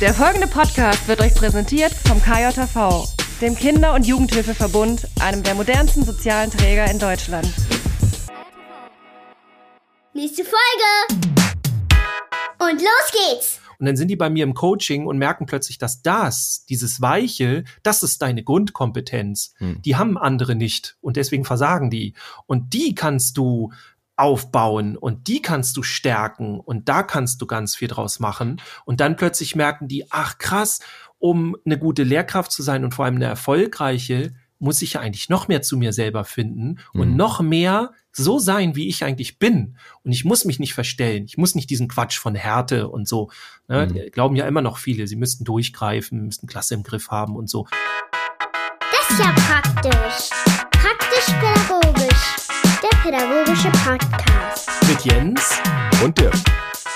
Der folgende Podcast wird euch präsentiert vom KJV, dem Kinder- und Jugendhilfeverbund, einem der modernsten sozialen Träger in Deutschland. Nächste Folge! Und los geht's! Und dann sind die bei mir im Coaching und merken plötzlich, dass das, dieses Weiche, das ist deine Grundkompetenz. Hm. Die haben andere nicht und deswegen versagen die. Und die kannst du aufbauen und die kannst du stärken und da kannst du ganz viel draus machen. Und dann plötzlich merken die, ach krass, um eine gute Lehrkraft zu sein und vor allem eine erfolgreiche, muss ich ja eigentlich noch mehr zu mir selber finden und mhm. noch mehr so sein, wie ich eigentlich bin. Und ich muss mich nicht verstellen. Ich muss nicht diesen Quatsch von Härte und so. Ne? Mhm. Glauben ja immer noch viele, sie müssten durchgreifen, müssten Klasse im Griff haben und so. Das ist ja praktisch. Praktisch-pädagogisch. Pädagogische Podcast. Mit Jens und Dirk.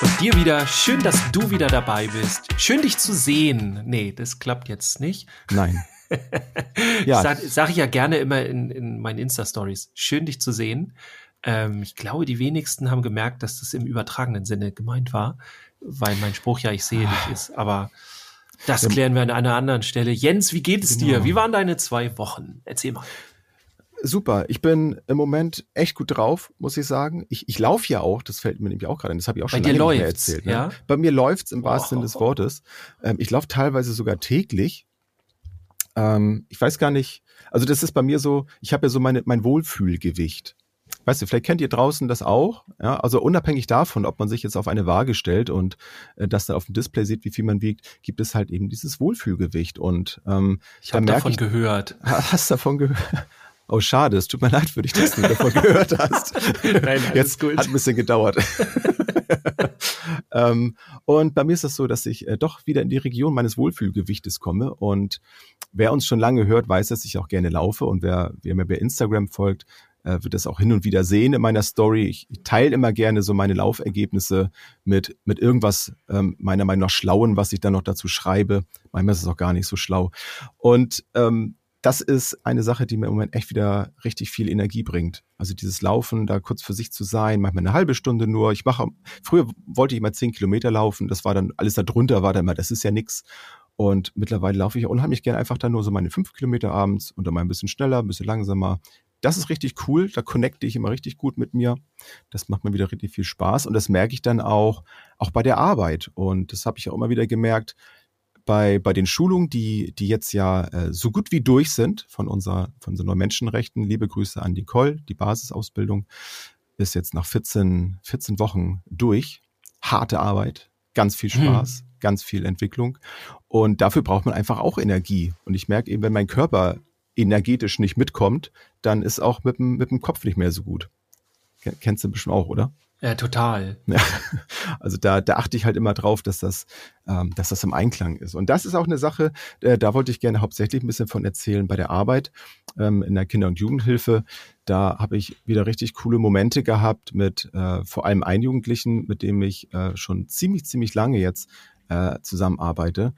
Und dir wieder, schön, dass du wieder dabei bist. Schön, dich zu sehen. Nee, das klappt jetzt nicht. Nein. ja. Sag, sag ich ja gerne immer in, in meinen Insta-Stories. Schön, dich zu sehen. Ähm, ich glaube, die wenigsten haben gemerkt, dass das im übertragenen Sinne gemeint war, weil mein Spruch ja ich sehe dich ist. Aber das klären wir an einer anderen Stelle. Jens, wie geht es genau. dir? Wie waren deine zwei Wochen? Erzähl mal. Super. Ich bin im Moment echt gut drauf, muss ich sagen. Ich, ich laufe ja auch, das fällt mir nämlich auch gerade ein, das habe ich auch schon lange dir erzählt. Ne? Ja? Bei mir läuft's im wahrsten Sinne des Wortes. Ähm, ich laufe teilweise sogar täglich. Ähm, ich weiß gar nicht, also das ist bei mir so, ich habe ja so meine, mein Wohlfühlgewicht. Weißt du, vielleicht kennt ihr draußen das auch. Ja, also unabhängig davon, ob man sich jetzt auf eine Waage stellt und äh, das da auf dem Display sieht, wie viel man wiegt, gibt es halt eben dieses Wohlfühlgewicht. Und ähm, ich habe davon ich, gehört. Hast davon gehört? Oh, schade, es tut mir leid für dich, dass du davon gehört hast. Nein, Jetzt gut. hat ein bisschen gedauert. ähm, und bei mir ist das so, dass ich äh, doch wieder in die Region meines Wohlfühlgewichtes komme. Und wer uns schon lange hört, weiß, dass ich auch gerne laufe. Und wer, wer mir bei Instagram folgt, äh, wird das auch hin und wieder sehen in meiner Story. Ich, ich teile immer gerne so meine Laufergebnisse mit, mit irgendwas ähm, meiner Meinung nach Schlauen, was ich dann noch dazu schreibe. Manchmal ist es auch gar nicht so schlau. Und ähm, das ist eine Sache, die mir im Moment echt wieder richtig viel Energie bringt. Also dieses Laufen, da kurz für sich zu sein, manchmal eine halbe Stunde nur. Ich mache, früher wollte ich immer zehn Kilometer laufen, das war dann, alles da drunter war dann immer, das ist ja nix. Und mittlerweile laufe ich unheimlich gerne einfach dann nur so meine fünf Kilometer abends und dann mal ein bisschen schneller, ein bisschen langsamer. Das ist richtig cool, da connecte ich immer richtig gut mit mir. Das macht mir wieder richtig viel Spaß und das merke ich dann auch, auch bei der Arbeit. Und das habe ich auch immer wieder gemerkt, bei, bei den Schulungen, die, die jetzt ja äh, so gut wie durch sind von unserer, von unserer Menschenrechten. Liebe Grüße an Nicole. Die Basisausbildung ist jetzt nach 14, 14 Wochen durch. Harte Arbeit, ganz viel hm. Spaß, hm. ganz viel Entwicklung. Und dafür braucht man einfach auch Energie. Und ich merke eben, wenn mein Körper energetisch nicht mitkommt, dann ist auch mit dem, mit dem Kopf nicht mehr so gut. Kennst du bestimmt auch, oder? Ja, total. Ja, also da, da achte ich halt immer drauf, dass das, ähm, dass das im Einklang ist. Und das ist auch eine Sache, äh, da wollte ich gerne hauptsächlich ein bisschen von erzählen bei der Arbeit ähm, in der Kinder- und Jugendhilfe. Da habe ich wieder richtig coole Momente gehabt mit äh, vor allem ein Jugendlichen, mit dem ich äh, schon ziemlich, ziemlich lange jetzt äh, zusammenarbeite.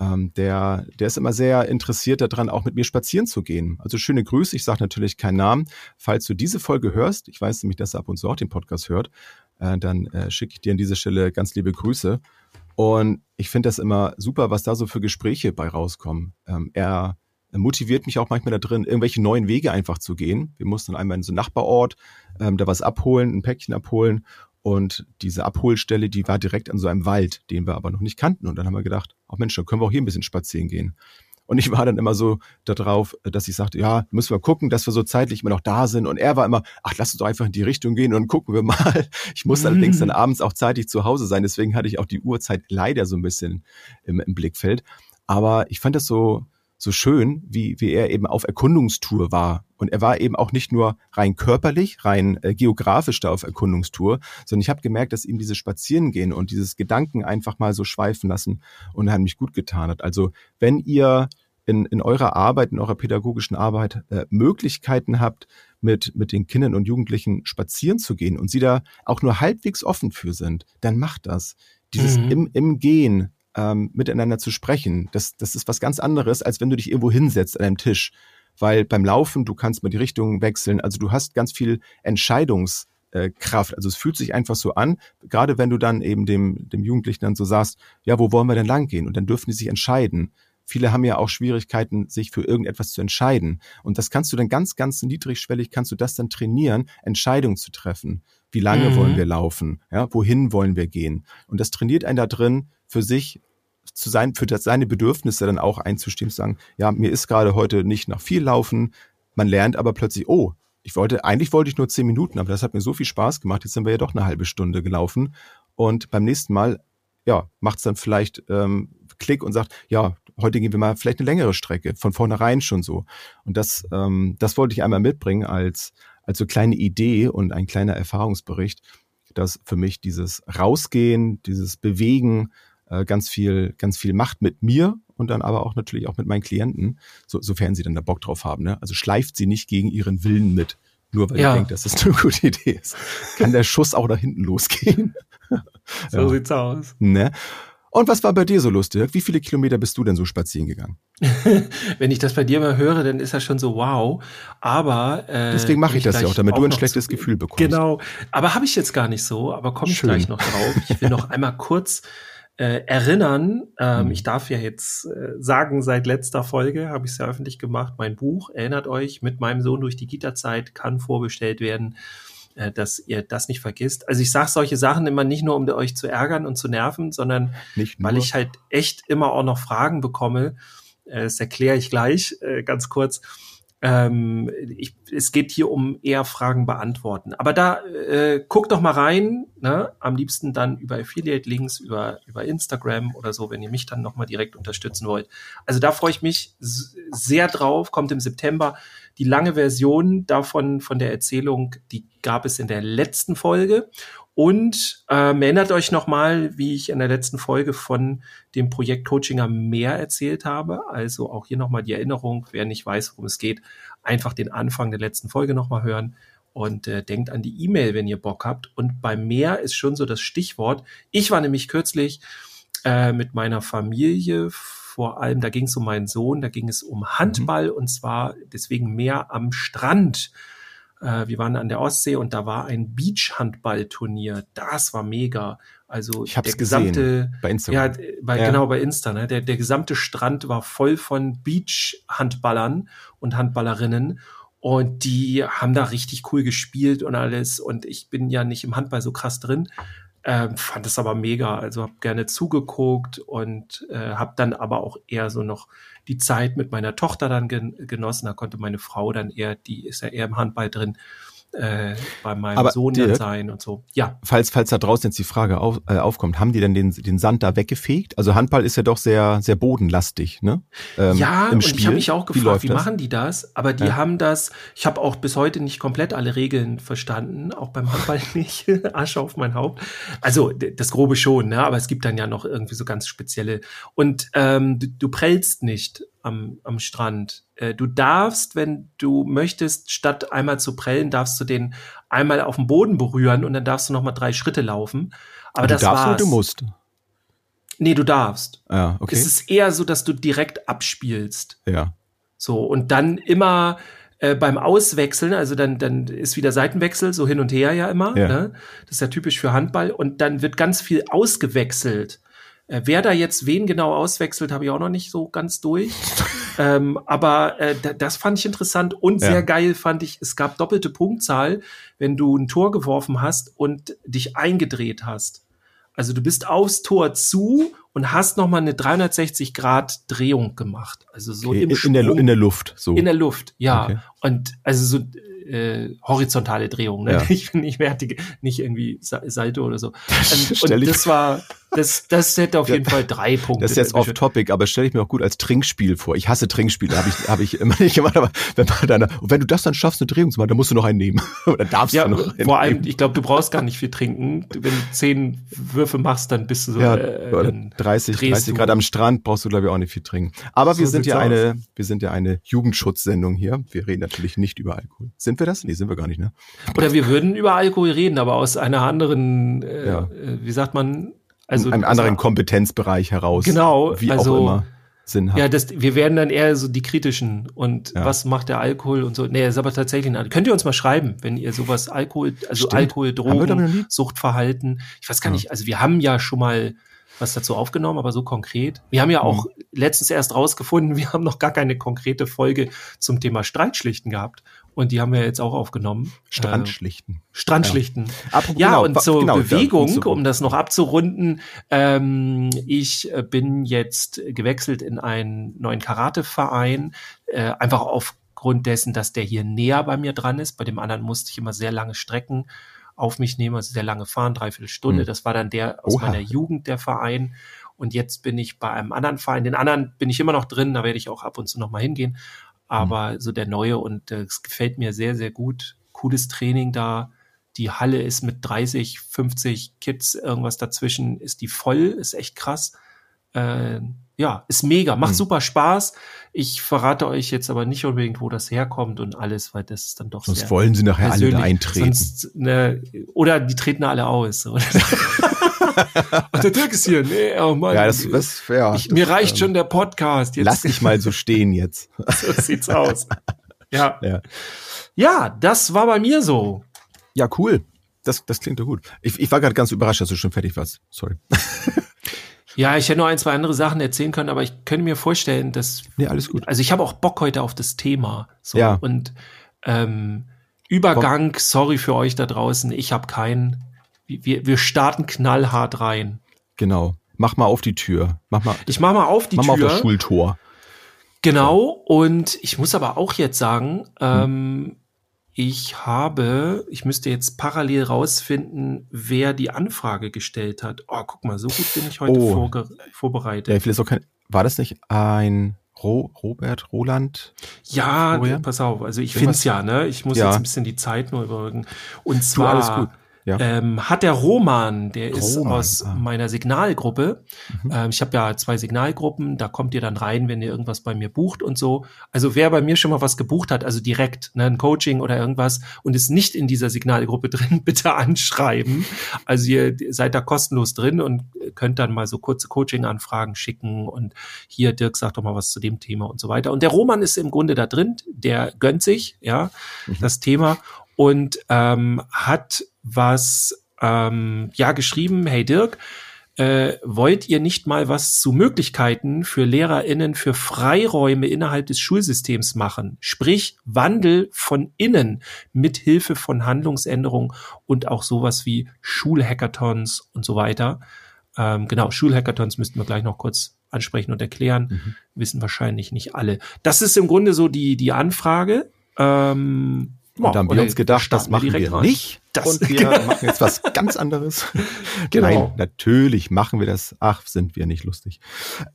Ähm, der, der ist immer sehr interessiert daran, auch mit mir spazieren zu gehen. Also schöne Grüße, ich sage natürlich keinen Namen. Falls du diese Folge hörst, ich weiß nämlich, dass er ab und zu auch den Podcast hört, äh, dann äh, schicke ich dir an dieser Stelle ganz liebe Grüße. Und ich finde das immer super, was da so für Gespräche bei rauskommen. Ähm, er motiviert mich auch manchmal da drin, irgendwelche neuen Wege einfach zu gehen. Wir mussten einmal in so einen Nachbarort ähm, da was abholen, ein Päckchen abholen und diese Abholstelle, die war direkt an so einem Wald, den wir aber noch nicht kannten. Und dann haben wir gedacht, ach Mensch, dann können wir auch hier ein bisschen spazieren gehen. Und ich war dann immer so darauf, dass ich sagte, ja, müssen wir gucken, dass wir so zeitlich immer noch da sind. Und er war immer, ach, lass uns doch einfach in die Richtung gehen und gucken wir mal. Ich musste mhm. allerdings dann abends auch zeitig zu Hause sein. Deswegen hatte ich auch die Uhrzeit leider so ein bisschen im, im Blickfeld. Aber ich fand das so, so schön, wie, wie er eben auf Erkundungstour war. Und er war eben auch nicht nur rein körperlich, rein äh, geografisch da auf Erkundungstour, sondern ich habe gemerkt, dass ihm dieses Spazierengehen und dieses Gedanken einfach mal so schweifen lassen unheimlich gut getan hat. Also wenn ihr in, in eurer Arbeit, in eurer pädagogischen Arbeit äh, Möglichkeiten habt, mit, mit den Kindern und Jugendlichen spazieren zu gehen und sie da auch nur halbwegs offen für sind, dann macht das. Dieses mhm. im, im Gehen ähm, miteinander zu sprechen. Das, das ist was ganz anderes, als wenn du dich irgendwo hinsetzt an einem Tisch. Weil beim Laufen, du kannst mal die Richtung wechseln. Also du hast ganz viel Entscheidungsfreiheit äh, Kraft. Also es fühlt sich einfach so an, gerade wenn du dann eben dem, dem Jugendlichen dann so sagst, ja, wo wollen wir denn lang gehen? Und dann dürfen die sich entscheiden. Viele haben ja auch Schwierigkeiten, sich für irgendetwas zu entscheiden. Und das kannst du dann ganz, ganz niedrigschwellig, kannst du das dann trainieren, Entscheidungen zu treffen. Wie lange Mhm. wollen wir laufen? Ja, wohin wollen wir gehen? Und das trainiert einen da drin, für sich zu sein, für das, seine Bedürfnisse dann auch einzustimmen, zu sagen, ja, mir ist gerade heute nicht nach viel laufen. Man lernt aber plötzlich, oh, ich wollte, eigentlich wollte ich nur zehn Minuten, aber das hat mir so viel Spaß gemacht. Jetzt sind wir ja doch eine halbe Stunde gelaufen. Und beim nächsten Mal, ja, macht es dann vielleicht ähm, Klick und sagt, ja, heute gehen wir mal vielleicht eine längere Strecke, von vornherein schon so. Und das, ähm, das wollte ich einmal mitbringen als, als so kleine Idee und ein kleiner Erfahrungsbericht, dass für mich dieses Rausgehen, dieses Bewegen äh, ganz viel, ganz viel macht mit mir und dann aber auch natürlich auch mit meinen Klienten, so, sofern sie dann da Bock drauf haben. Ne? Also schleift sie nicht gegen ihren Willen mit, nur weil Ja. ihr denkt, dass das eine gute Idee ist. Kann der Schuss auch da hinten losgehen. So Ja. sieht's aus. Ne? Und was war bei dir so lustig? Wie viele Kilometer bist du denn so spazieren gegangen? Wenn ich das bei dir mal höre, dann ist das schon so wow. Aber äh, Deswegen mache ich das ja auch, damit du ein schlechtes Gefühl bekommst. Genau. Aber habe ich jetzt gar nicht so, aber komme ich gleich noch drauf. Ich will noch einmal kurz äh, erinnern. Ähm, Mhm. Ich darf ja jetzt äh, sagen, seit letzter Folge habe ich es ja öffentlich gemacht. Mein Buch, erinnert euch, mit meinem Sohn durch die Gitterzeit kann vorbestellt werden äh, dass ihr das nicht vergisst. Also ich sage solche Sachen immer nicht nur, um euch zu ärgern und zu nerven, sondern weil ich halt echt immer auch noch Fragen bekomme. Äh, Das erkläre ich gleich äh, ganz kurz. Ähm, ich, es geht hier um eher Fragen beantworten. Aber da äh, guckt doch mal rein, ne? am liebsten dann über Affiliate-Links, über, über Instagram oder so, wenn ihr mich dann nochmal direkt unterstützen wollt. Also da freue ich mich sehr drauf, kommt im September. Die lange Version davon, von der Erzählung, die gab es in der letzten Folge. Und ähm, erinnert euch nochmal, wie ich in der letzten Folge von dem Projekt Coaching am Meer erzählt habe. Also auch hier nochmal die Erinnerung, wer nicht weiß, worum es geht, einfach den Anfang der letzten Folge nochmal hören und äh, denkt an die E-Mail, wenn ihr Bock habt. Und beim Meer ist schon so das Stichwort. Ich war nämlich kürzlich äh, mit meiner Familie, vor allem, da ging es um meinen Sohn, da ging es um Handball und zwar deswegen mehr am Strand. Äh, wir waren an der Ostsee und da war ein Beachhandballturnier. Das war mega. Also Ich hab's der gesamte, gesehen bei Instagram. ja, bei, Ja. genau bei Insta. Ne? Der, der gesamte Strand war voll von Beach-Handballern und Handballerinnen. Und die haben da richtig cool gespielt und alles. Und ich bin ja nicht im Handball so krass drin. Ähm, fand es aber mega. Also habe gerne zugeguckt und äh, habe dann aber auch eher so noch die Zeit mit meiner Tochter dann gen genossen. Da konnte meine Frau dann eher, die ist ja eher im Handball drin, äh, bei meinem Aber Sohn Dirk, sein und so. Ja, Falls, falls da draußen jetzt die Frage auf, äh, aufkommt, haben die denn den, den Sand da weggefegt? Also Handball ist ja doch sehr, sehr bodenlastig, ne? Ähm, ja, und Spiel. ich habe mich auch gefragt, wie, das? machen die das? Aber die Ja. haben das, ich habe auch bis heute nicht komplett alle Regeln verstanden, auch beim Handball nicht. Asche auf mein Haupt. Also das Grobe schon, ne? aber es gibt dann ja noch irgendwie so ganz spezielle. Und ähm, du, du prellst nicht am, am Strand. Äh, du darfst, wenn du möchtest, statt einmal zu prellen, darfst du den einmal auf den Boden berühren und dann darfst du noch mal drei Schritte laufen. Aber du das darfst war's. du musst. Nee, du darfst. Ja, okay. Es ist eher so, dass du direkt abspielst. ja. So, und dann immer äh, beim Auswechseln, also dann, dann ist wieder Seitenwechsel, so hin und her ja immer. Ja. Ne? Das ist ja typisch für Handball. Und dann wird ganz viel ausgewechselt. Äh, wer da jetzt wen genau auswechselt, habe ich auch noch nicht so ganz durch. ähm, aber äh, da- das fand ich interessant und Ja. sehr geil fand ich, es gab doppelte Punktzahl, wenn du ein Tor geworfen hast und dich eingedreht hast. Also du bist aufs Tor zu und hast noch mal eine 360 Grad Drehung gemacht. Also so Okay. im in, in, der, Sprung. in der Luft, so. In der Luft, ja. Okay. Und also so äh, horizontale Drehung, ne? Ja. Ich bin nicht fertig, nicht irgendwie Sa- Salto oder so. Ähm, und das war, das, das hätte auf jeden Fall drei Punkte. Das ist jetzt off topic, aber stelle ich mir auch gut als Trinkspiel vor. Ich hasse Trinkspiele, habe ich, hab ich immer nicht gemacht, aber wenn man dann, und wenn du das dann schaffst, eine Drehung zu machen, dann musst du noch einen nehmen. Oder darfst Ja, du noch einen vor allem, nehmen. ich glaube, du brauchst gar nicht viel trinken. Wenn du zehn Würfe machst, dann bist du so. Ja, äh, oder dann 30, drehst 30 du. Grad am Strand brauchst du, glaube ich, auch nicht viel trinken. Aber wir So sind ja eine, wir sind ja eine Jugendschutzsendung hier. Wir reden natürlich nicht über Alkohol. Sind wir das? Nee, sind wir gar nicht, ne? Oder wir würden über Alkohol reden, aber aus einer anderen, äh, Ja. äh, wie sagt man? Also einem anderen Kompetenzbereich heraus. Genau, Wie also auch immer. Sinn hat. Ja, das, wir werden dann eher so die kritischen und Ja. was macht der Alkohol und so. Nee, ist aber tatsächlich ein, Könnt ihr uns mal schreiben, wenn ihr sowas Alkohol, also Stimmt. Alkohol? Drogen, Suchtverhalten. Ich weiß gar Ja. nicht, also wir haben ja schon mal was dazu aufgenommen, aber so konkret. Wir haben ja auch letztens erst rausgefunden, wir haben noch gar keine konkrete Folge zum Thema Streitschlichten gehabt. Und die haben wir jetzt auch aufgenommen. Strandschlichten. Äh, Strandschlichten. Apropos, Ja, genau, und zur genau, Bewegung, ja, um das noch abzurunden, ähm, ich äh, bin jetzt gewechselt in einen neuen Karateverein, äh, einfach aufgrund dessen, dass der hier näher bei mir dran ist. Bei dem anderen musste ich immer sehr lange Strecken auf mich nehmen, also sehr lange fahren, dreiviertel Stunde. Hm. Das war dann der aus Oha. meiner Jugend, der Verein. Und jetzt bin ich bei einem anderen Verein. Den anderen bin ich immer noch drin, da werde ich auch ab und zu noch mal hingehen. Aber so der neue und äh, es gefällt mir sehr, sehr gut. Cooles Training da. Die Halle ist mit 30, 50 Kids, irgendwas dazwischen, ist die voll, ist echt krass. Äh, ja, ist mega, macht Hm. super Spaß. Ich verrate euch jetzt aber nicht unbedingt, wo das herkommt und alles, weil das ist dann doch Sonst sehr wollen sie nachher alle da eintreten. Sonst, ne, oder die treten alle aus. Ach, der Dirk ist hier. Nee, oh Mann. ja, das, das ja, ich, das, mir reicht ähm, schon der Podcast. Jetzt Lass dich mal so stehen jetzt. so sieht's aus. Ja. Ja. ja, das war bei mir so. Ja, cool. Das, das klingt doch gut. Ich, ich war gerade ganz überrascht, dass du schon fertig warst. Sorry. Ja, ich hätte noch ein, zwei andere Sachen erzählen können, aber ich könnte mir vorstellen, dass. Nee, alles gut. Also ich habe auch Bock heute auf das Thema. So. Ja. Und ähm, Übergang, sorry für euch da draußen, ich habe keinen. Wir, wir starten knallhart rein. Genau. Mach mal auf die Tür. Mach mal, Ich mache mal auf die mach mal auf Tür. das Schultor. Genau, und ich muss aber auch jetzt sagen, Hm. ähm, ich habe, ich müsste jetzt parallel rausfinden, wer die Anfrage gestellt hat. Oh, guck mal, so gut bin ich heute Oh. vorbereitet. Ja, vielleicht auch kein, war das nicht ein Ro, Robert Roland? Ja, Florian? pass auf, also ich Irgendwas? find's ja, ne? Ich muss Ja. jetzt ein bisschen die Zeit nur überbrücken. Und zwar alles gut. Ja. ähm, hat der Roman, der ist Roman, aus ah. meiner Signalgruppe. Mhm. Ähm, ich habe ja zwei Signalgruppen, da kommt ihr dann rein, wenn ihr irgendwas bei mir bucht und so. Also wer bei mir schon mal was gebucht hat, also direkt ne, ein Coaching oder irgendwas und ist nicht in dieser Signalgruppe drin, bitte anschreiben. Also ihr seid da kostenlos drin und könnt dann mal so kurze Coaching-Anfragen schicken und hier, Dirk, sag doch mal was zu dem Thema und so weiter. Und der Roman ist im Grunde da drin, der gönnt sich, ja, Mhm. das Thema und ähm, hat was ähm, ja geschrieben, hey Dirk, äh, wollt ihr nicht mal was zu Möglichkeiten für LehrerInnen für Freiräume innerhalb des Schulsystems machen? Sprich, Wandel von innen mit Hilfe von Handlungsänderungen und auch sowas wie Schulhackathons und so weiter. Ähm, genau, Schulhackathons müssten wir gleich noch kurz ansprechen und erklären. Mhm. Wissen wahrscheinlich nicht alle. Das ist im Grunde so die, die Anfrage. Ähm, ja, Und da haben wir uns gedacht, das machen wir rein. nicht. Das- und wir machen jetzt was ganz anderes. Genau. Nein, natürlich machen wir das. Ach, sind wir nicht lustig.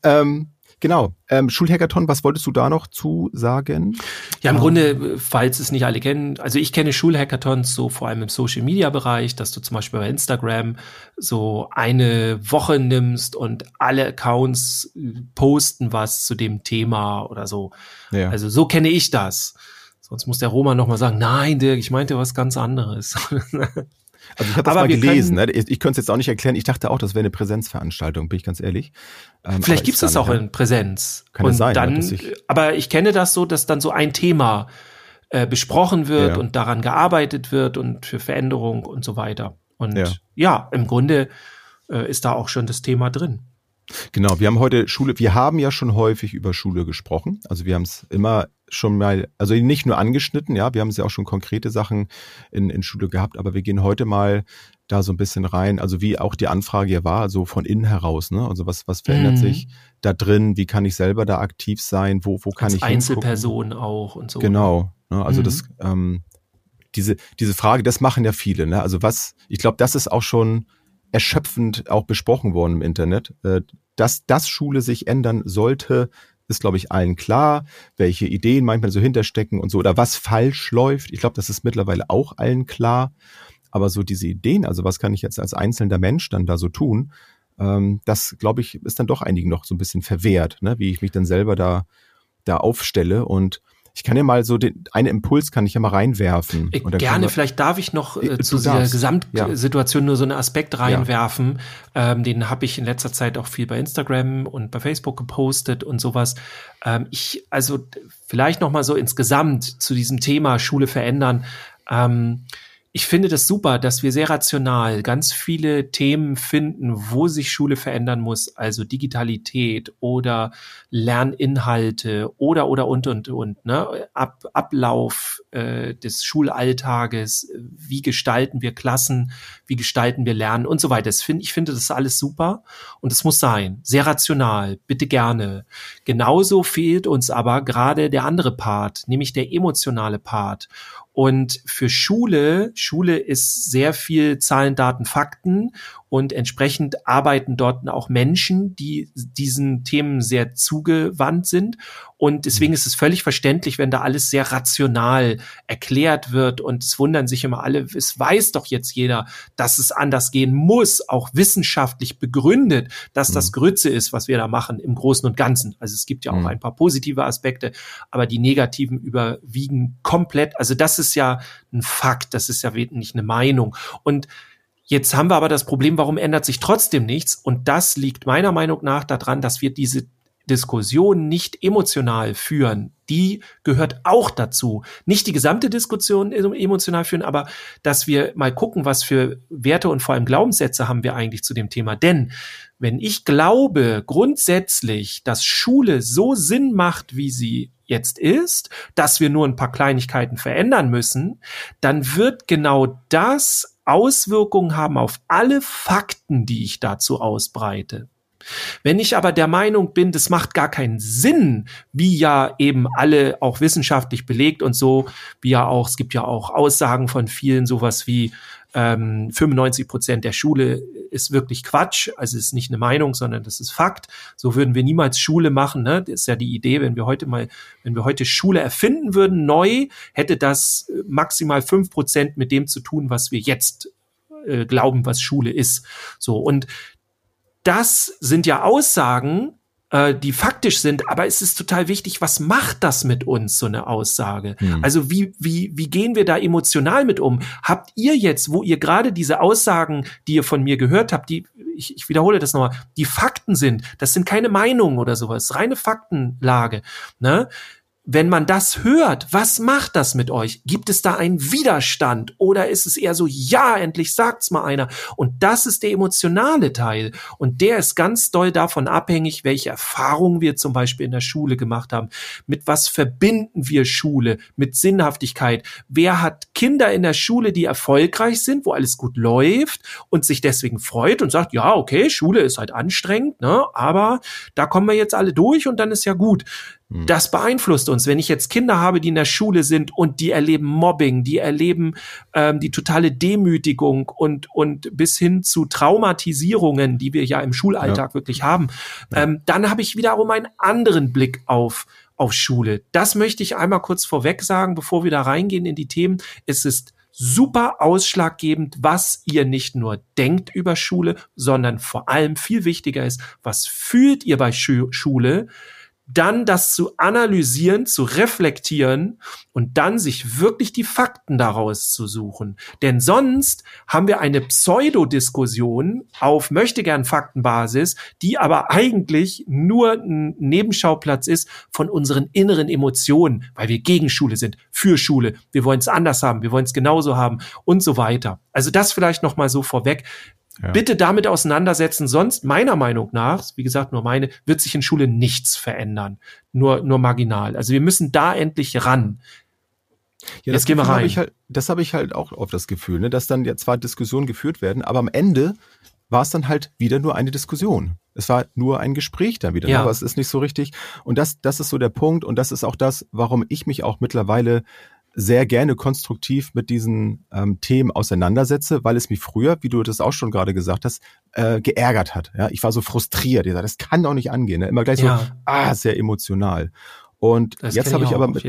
Ähm, genau. Ähm, Schulhackathon, was wolltest du da noch zu sagen? Ja, im Ähm, Grunde, falls es nicht alle kennen, also ich kenne Schulhackathons so vor allem im Social Media Bereich, dass du zum Beispiel bei Instagram so eine Woche nimmst und alle Accounts äh, posten was zu dem Thema oder so. Ja. Also so kenne ich das. Sonst muss der Roman noch mal sagen, nein, Dirk, ich meinte was ganz anderes. Also ich habe das Aber mal gelesen. können- Ne? Ich, ich könnte es jetzt auch nicht erklären. Ich dachte auch, das wäre eine Präsenzveranstaltung, bin ich ganz ehrlich. Ähm, Vielleicht gibt's ist das auch nicht, in Präsenz. Kann und es sein, dann, ich- aber ich kenne das so, dass dann so ein Thema äh, besprochen wird Ja. und daran gearbeitet wird und für Veränderung und so weiter. Und ja, Ja. im Grunde äh, ist da auch schon das Thema drin. Genau, wir haben heute Schule, wir haben ja schon häufig über Schule gesprochen. Also wir haben es immer schon mal, also nicht nur angeschnitten, ja, wir haben es ja auch schon konkrete Sachen in, in Schule gehabt, aber wir gehen heute mal da so ein bisschen rein, also wie auch die Anfrage hier war, so von innen heraus, ne? Also was, was verändert Mhm. sich da drin, wie kann ich selber da aktiv sein, wo, wo kann Als ich hingucken? Einzelperson auch und so. Genau. Ne? Also Mhm. das, ähm, diese, diese Frage, das machen ja viele. Ne? Also was, ich glaube, das ist auch schon erschöpfend auch besprochen worden im Internet. Äh, dass, dass Schule sich ändern sollte, ist, glaube ich, allen klar, welche Ideen manchmal so hinterstecken und so, oder was falsch läuft. Ich glaube, das ist mittlerweile auch allen klar. Aber so diese Ideen, also was kann ich jetzt als einzelner Mensch dann da so tun, ähm, das, glaube ich, ist dann doch einigen noch so ein bisschen verwehrt, ne? wie ich mich dann selber da, da aufstelle. Und Ich kann ja mal so den, einen Impuls kann ich ja mal reinwerfen. Äh, gerne, wir, vielleicht darf ich noch äh, zu dieser Gesamtsituation ja. nur so einen Aspekt reinwerfen. Ja. Ähm, den habe ich in letzter Zeit auch viel bei Instagram und bei Facebook gepostet und sowas. Ähm, ich, also vielleicht noch mal so insgesamt zu diesem Thema Schule verändern. Ähm, ich finde das super, dass wir sehr rational ganz viele Themen finden, wo sich Schule verändern muss, also Digitalität oder Lerninhalte oder oder und und und ne Ab, Ablauf äh, des Schulalltages, wie gestalten wir Klassen, wie gestalten wir Lernen und so weiter. Find, ich finde das alles super und es muss sein, sehr rational, bitte gerne. Genauso fehlt uns aber gerade der andere Part, nämlich der emotionale Part. Und für Schule, Schule ist sehr viel Zahlen, Daten, Fakten und entsprechend arbeiten dort auch Menschen, die diesen Themen sehr zugewandt sind. Und deswegen mhm. ist es völlig verständlich, wenn da alles sehr rational erklärt wird und es wundern sich immer alle, es weiß doch jetzt jeder, dass es anders gehen muss, auch wissenschaftlich begründet, dass das mhm. Grütze ist, was wir da machen im Großen und Ganzen. Also es gibt ja auch mhm. ein paar positive Aspekte, aber die negativen überwiegen komplett. Also das ist ja ein Fakt, das ist ja nicht eine Meinung. Und Jetzt haben wir aber das Problem, warum ändert sich trotzdem nichts? Und das liegt meiner Meinung nach daran, dass wir diese Diskussion nicht emotional führen. Die gehört auch dazu. Nicht die gesamte Diskussion emotional führen, aber dass wir mal gucken, was für Werte und vor allem Glaubenssätze haben wir eigentlich zu dem Thema. Denn wenn ich glaube grundsätzlich, dass Schule so Sinn macht, wie sie jetzt ist, dass wir nur ein paar Kleinigkeiten verändern müssen, dann wird genau das Auswirkungen haben auf alle Fakten, die ich dazu ausbreite. Wenn ich aber der Meinung bin, das macht gar keinen Sinn, wie ja eben alle auch wissenschaftlich belegt und so, wie ja auch, es gibt ja auch Aussagen von vielen, sowas wie ähm, 95 Prozent der Schule ist wirklich Quatsch, also ist nicht eine Meinung, sondern das ist Fakt. So würden wir niemals Schule machen. Ne? Das ist ja die Idee, wenn wir heute mal, wenn wir heute Schule erfinden würden, neu, hätte das maximal fünf Prozent mit dem zu tun, was wir jetzt äh, glauben, was Schule ist. So und das sind ja Aussagen, äh, die faktisch sind, aber es ist total wichtig, was macht das mit uns, so eine Aussage? Hm. Also wie, wie, wie gehen wir da emotional mit um? Habt ihr jetzt, wo ihr gerade diese Aussagen, die ihr von mir gehört habt, die, ich, ich wiederhole das nochmal, die Fakten sind, das sind keine Meinungen oder sowas, reine Faktenlage, ne? Wenn man das hört, was macht das mit euch? Gibt es da einen Widerstand oder ist es eher so, ja, endlich sagt's mal einer? Und das ist der emotionale Teil. Und der ist ganz doll davon abhängig, welche Erfahrungen wir zum Beispiel in der Schule gemacht haben. Mit was verbinden wir Schule? Mit Sinnhaftigkeit. Wer hat Kinder in der Schule, die erfolgreich sind, wo alles gut läuft und sich deswegen freut und sagt, ja, okay, Schule ist halt anstrengend, ne, aber da kommen wir jetzt alle durch und dann ist ja gut. Hm. Das beeinflusst uns. Wenn ich jetzt Kinder habe, die in der Schule sind und die erleben Mobbing, die erleben ähm, die totale Demütigung und, und bis hin zu Traumatisierungen, die wir ja im Schulalltag ja. wirklich haben, ähm, dann habe ich wiederum einen anderen Blick auf, auf Schule. Das möchte ich einmal kurz vorweg sagen, bevor wir da reingehen in die Themen. Es ist super ausschlaggebend, was ihr nicht nur denkt über Schule, sondern vor allem viel wichtiger ist, was fühlt ihr bei Schule? Dann das zu analysieren, zu reflektieren und dann sich wirklich die Fakten daraus zu suchen. Denn sonst haben wir eine Pseudodiskussion auf möchte gern Faktenbasis, die aber eigentlich nur ein Nebenschauplatz ist von unseren inneren Emotionen, weil wir gegen Schule sind, für Schule. Wir wollen es anders haben, wir wollen es genauso haben und so weiter. Also das vielleicht noch mal so vorweg. Ja. Bitte damit auseinandersetzen, sonst meiner Meinung nach, wie gesagt, nur meine, wird sich in Schule nichts verändern. Nur, nur marginal. Also wir müssen da endlich ran. Ja, Jetzt gehen wir rein. Hab halt, das habe ich halt auch oft das Gefühl, ne, dass dann ja zwar Diskussionen geführt werden, aber am Ende war es dann halt wieder nur eine Diskussion. Es war nur ein Gespräch dann wieder, ne, ja. aber es ist nicht so richtig. Und das, das ist so der Punkt und das ist auch das, warum ich mich auch mittlerweile sehr gerne konstruktiv mit diesen ähm, Themen auseinandersetze, weil es mich früher, wie du das auch schon gerade gesagt hast, äh, geärgert hat. Ja, ich war so frustriert. Ich sag, das kann doch nicht angehen. Ne? Immer gleich ja. so, ah, sehr emotional. Und das jetzt habe ich, ich aber mit,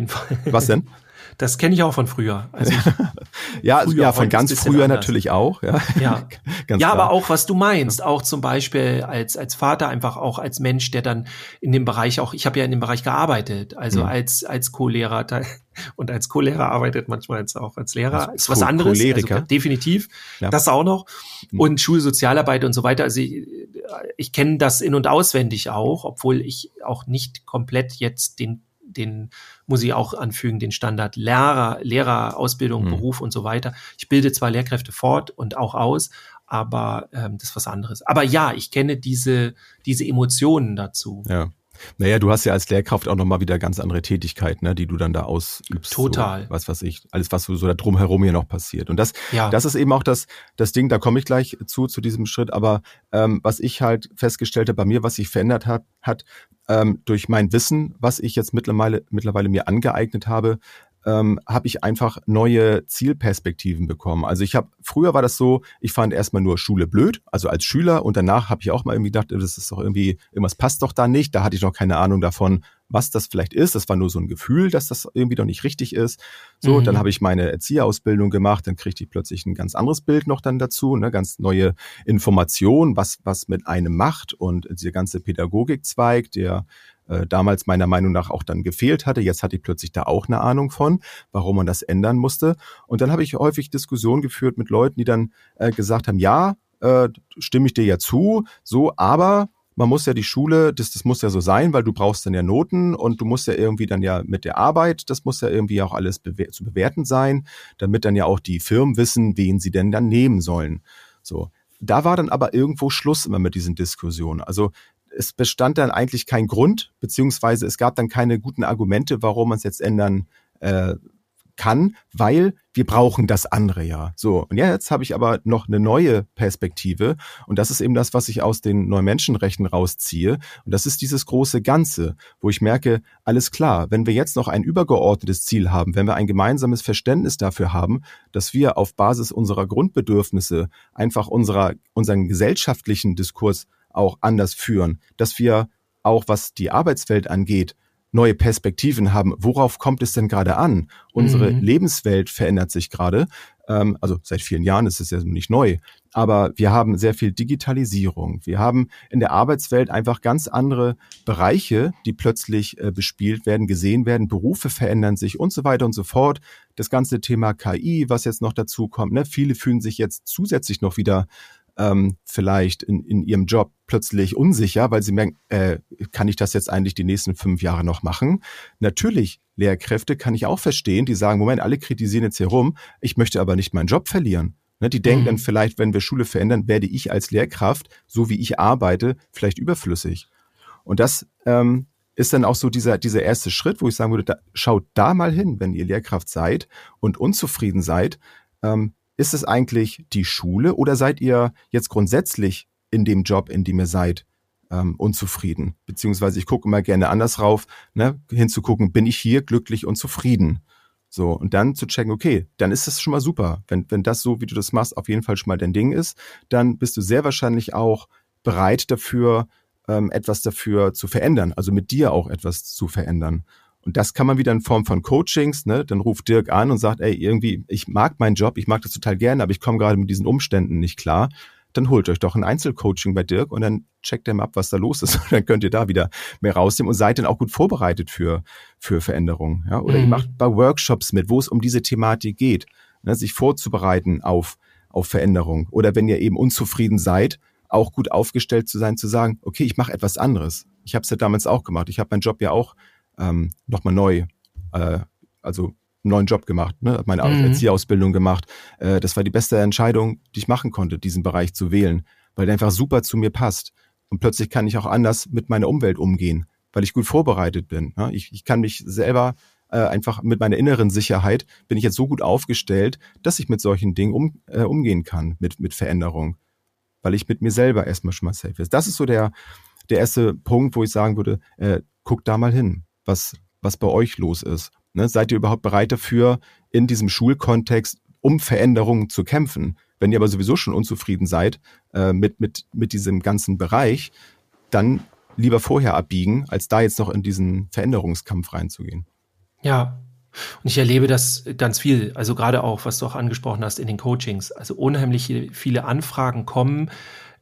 was denn? Das kenne ich auch von früher. Also ja, früher, ja, von ganz früher anders. natürlich auch. Ja, ja. ja aber auch was du meinst, auch zum Beispiel als als Vater einfach auch als Mensch, der dann in dem Bereich auch, ich habe ja in dem Bereich gearbeitet, also mhm. als als Co-Lehrer und als Co-Lehrer arbeitet manchmal jetzt auch als Lehrer, als ist was anderes, also definitiv, ja. das auch noch mhm. und Schulsozialarbeit und so weiter. Also ich, ich kenne das in und auswendig auch, obwohl ich auch nicht komplett jetzt den den muss ich auch anfügen, den Standard Lehrer, Lehrerausbildung, mhm. Beruf und so weiter. Ich bilde zwar Lehrkräfte fort und auch aus, aber ähm, das ist was anderes. Aber ja, ich kenne diese, diese Emotionen dazu. Ja. Naja, du hast ja als Lehrkraft auch nochmal wieder ganz andere Tätigkeiten, ne, die du dann da ausübst. Total. So, was weiß ich, alles, was so, so da drumherum hier noch passiert. Und das, ja. das ist eben auch das, das Ding, da komme ich gleich zu, zu diesem Schritt. Aber ähm, was ich halt festgestellt habe bei mir, was sich verändert hat, hat ähm, durch mein Wissen, was ich jetzt mittlerweile, mittlerweile mir angeeignet habe, ähm, habe ich einfach neue Zielperspektiven bekommen. Also ich habe, früher war das so, ich fand erstmal nur Schule blöd, also als Schüler und danach habe ich auch mal irgendwie gedacht, das ist doch irgendwie, irgendwas passt doch da nicht. Da hatte ich noch keine Ahnung davon, was das vielleicht ist. Das war nur so ein Gefühl, dass das irgendwie doch nicht richtig ist. So, mhm. dann habe ich meine Erzieherausbildung gemacht, dann kriegte ich plötzlich ein ganz anderes Bild noch dann dazu, ne, ganz neue Informationen, was, was mit einem macht und diese ganze Pädagogikzweig, der äh, damals meiner Meinung nach auch dann gefehlt hatte. Jetzt hatte ich plötzlich da auch eine Ahnung von, warum man das ändern musste. Und dann habe ich häufig Diskussionen geführt mit Leuten, die dann äh, gesagt haben, ja, äh, stimme ich dir ja zu, so, aber man muss ja die Schule, das, das muss ja so sein, weil du brauchst dann ja Noten und du musst ja irgendwie dann ja mit der Arbeit, das muss ja irgendwie auch alles bewer zu bewerten sein, damit dann ja auch die Firmen wissen, wen sie denn dann nehmen sollen. So. Da war dann aber irgendwo Schluss immer mit diesen Diskussionen. Also es bestand dann eigentlich kein Grund, beziehungsweise es gab dann keine guten Argumente, warum man es jetzt ändern äh, kann, weil wir brauchen das andere ja. So, und jetzt habe ich aber noch eine neue Perspektive und das ist eben das, was ich aus den neuen Menschenrechten rausziehe und das ist dieses große Ganze, wo ich merke, alles klar, wenn wir jetzt noch ein übergeordnetes Ziel haben, wenn wir ein gemeinsames Verständnis dafür haben, dass wir auf Basis unserer Grundbedürfnisse einfach unserer, unseren gesellschaftlichen Diskurs auch anders führen, dass wir auch was die Arbeitswelt angeht, neue Perspektiven haben. Worauf kommt es denn gerade an? Unsere mhm. Lebenswelt verändert sich gerade. Ähm, also seit vielen Jahren ist es ja nicht neu. Aber wir haben sehr viel Digitalisierung. Wir haben in der Arbeitswelt einfach ganz andere Bereiche, die plötzlich äh, bespielt werden, gesehen werden. Berufe verändern sich und so weiter und so fort. Das ganze Thema KI, was jetzt noch dazu kommt. Ne? Viele fühlen sich jetzt zusätzlich noch wieder ähm, vielleicht in, in ihrem Job plötzlich unsicher, weil sie merken, äh, kann ich das jetzt eigentlich die nächsten fünf Jahre noch machen? Natürlich, Lehrkräfte kann ich auch verstehen, die sagen, Moment, alle kritisieren jetzt hier rum, ich möchte aber nicht meinen Job verlieren. Ne, die denken mhm. dann vielleicht, wenn wir Schule verändern, werde ich als Lehrkraft, so wie ich arbeite, vielleicht überflüssig. Und das ähm, ist dann auch so dieser, dieser erste Schritt, wo ich sagen würde, da, schaut da mal hin, wenn ihr Lehrkraft seid und unzufrieden seid, ähm, ist es eigentlich die Schule oder seid ihr jetzt grundsätzlich in dem Job, in dem ihr seid, ähm, unzufrieden? Beziehungsweise ich gucke immer gerne anders rauf, ne, hinzugucken, bin ich hier glücklich und zufrieden? So, und dann zu checken, okay, dann ist das schon mal super. Wenn, wenn das so, wie du das machst, auf jeden Fall schon mal dein Ding ist, dann bist du sehr wahrscheinlich auch bereit dafür, ähm, etwas dafür zu verändern, also mit dir auch etwas zu verändern. Und das kann man wieder in Form von Coachings, ne? Dann ruft Dirk an und sagt, ey, irgendwie, ich mag meinen Job, ich mag das total gerne, aber ich komme gerade mit diesen Umständen nicht klar. Dann holt euch doch ein Einzelcoaching bei Dirk und dann checkt er mal ab, was da los ist. Und dann könnt ihr da wieder mehr rausnehmen und seid dann auch gut vorbereitet für, für Veränderungen. Ja? Oder mhm. ihr macht bei Workshops mit, wo es um diese Thematik geht, ne? sich vorzubereiten auf, auf Veränderung. Oder wenn ihr eben unzufrieden seid, auch gut aufgestellt zu sein, zu sagen, okay, ich mache etwas anderes. Ich habe es ja damals auch gemacht. Ich habe meinen Job ja auch ähm, nochmal neu, äh, also einen neuen Job gemacht, ne? habe meine mhm. Erzieherausbildung gemacht. Äh, das war die beste Entscheidung, die ich machen konnte, diesen Bereich zu wählen, weil der einfach super zu mir passt. Und plötzlich kann ich auch anders mit meiner Umwelt umgehen, weil ich gut vorbereitet bin. Ne? Ich, ich kann mich selber äh, einfach mit meiner inneren Sicherheit bin ich jetzt so gut aufgestellt, dass ich mit solchen Dingen um, äh, umgehen kann, mit, mit Veränderung. Weil ich mit mir selber erstmal schon mal safe ist. Das ist so der, der erste Punkt, wo ich sagen würde, äh, guck da mal hin was, was bei euch los ist. Ne? Seid ihr überhaupt bereit dafür, in diesem Schulkontext um Veränderungen zu kämpfen? Wenn ihr aber sowieso schon unzufrieden seid äh, mit, mit, mit diesem ganzen Bereich, dann lieber vorher abbiegen, als da jetzt noch in diesen Veränderungskampf reinzugehen. Ja, Und ich erlebe das ganz viel, also gerade auch, was du auch angesprochen hast in den Coachings. Also unheimlich viele Anfragen kommen.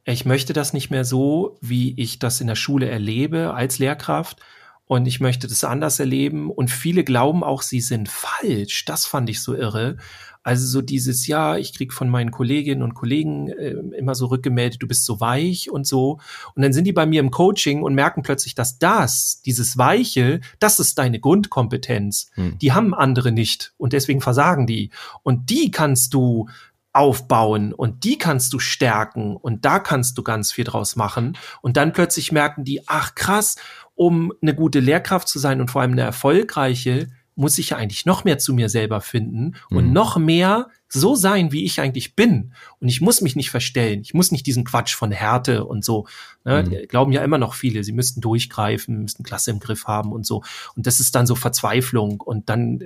Ich möchte das nicht mehr so, wie ich das in der Schule erlebe als Lehrkraft. Und ich möchte das anders erleben. Und viele glauben auch, sie sind falsch. Das fand ich so irre. Also so dieses, ja, ich krieg von meinen Kolleginnen und Kollegen äh, immer so rückgemeldet, du bist so weich und so. Und dann sind die bei mir im Coaching und merken plötzlich, dass das, dieses Weiche, das ist deine Grundkompetenz. Hm. Die haben andere nicht und deswegen versagen die. Und die kannst du aufbauen und die kannst du stärken und da kannst du ganz viel draus machen. Und dann plötzlich merken die, ach krass, um eine gute Lehrkraft zu sein und vor allem eine erfolgreiche, muss ich ja eigentlich noch mehr zu mir selber finden und mhm. noch mehr so sein, wie ich eigentlich bin. Und ich muss mich nicht verstellen. Ich muss nicht diesen Quatsch von Härte und so. Ne? Mhm. Glauben ja immer noch viele, sie müssten durchgreifen, müssten Klasse im Griff haben und so. Und das ist dann so Verzweiflung. Und dann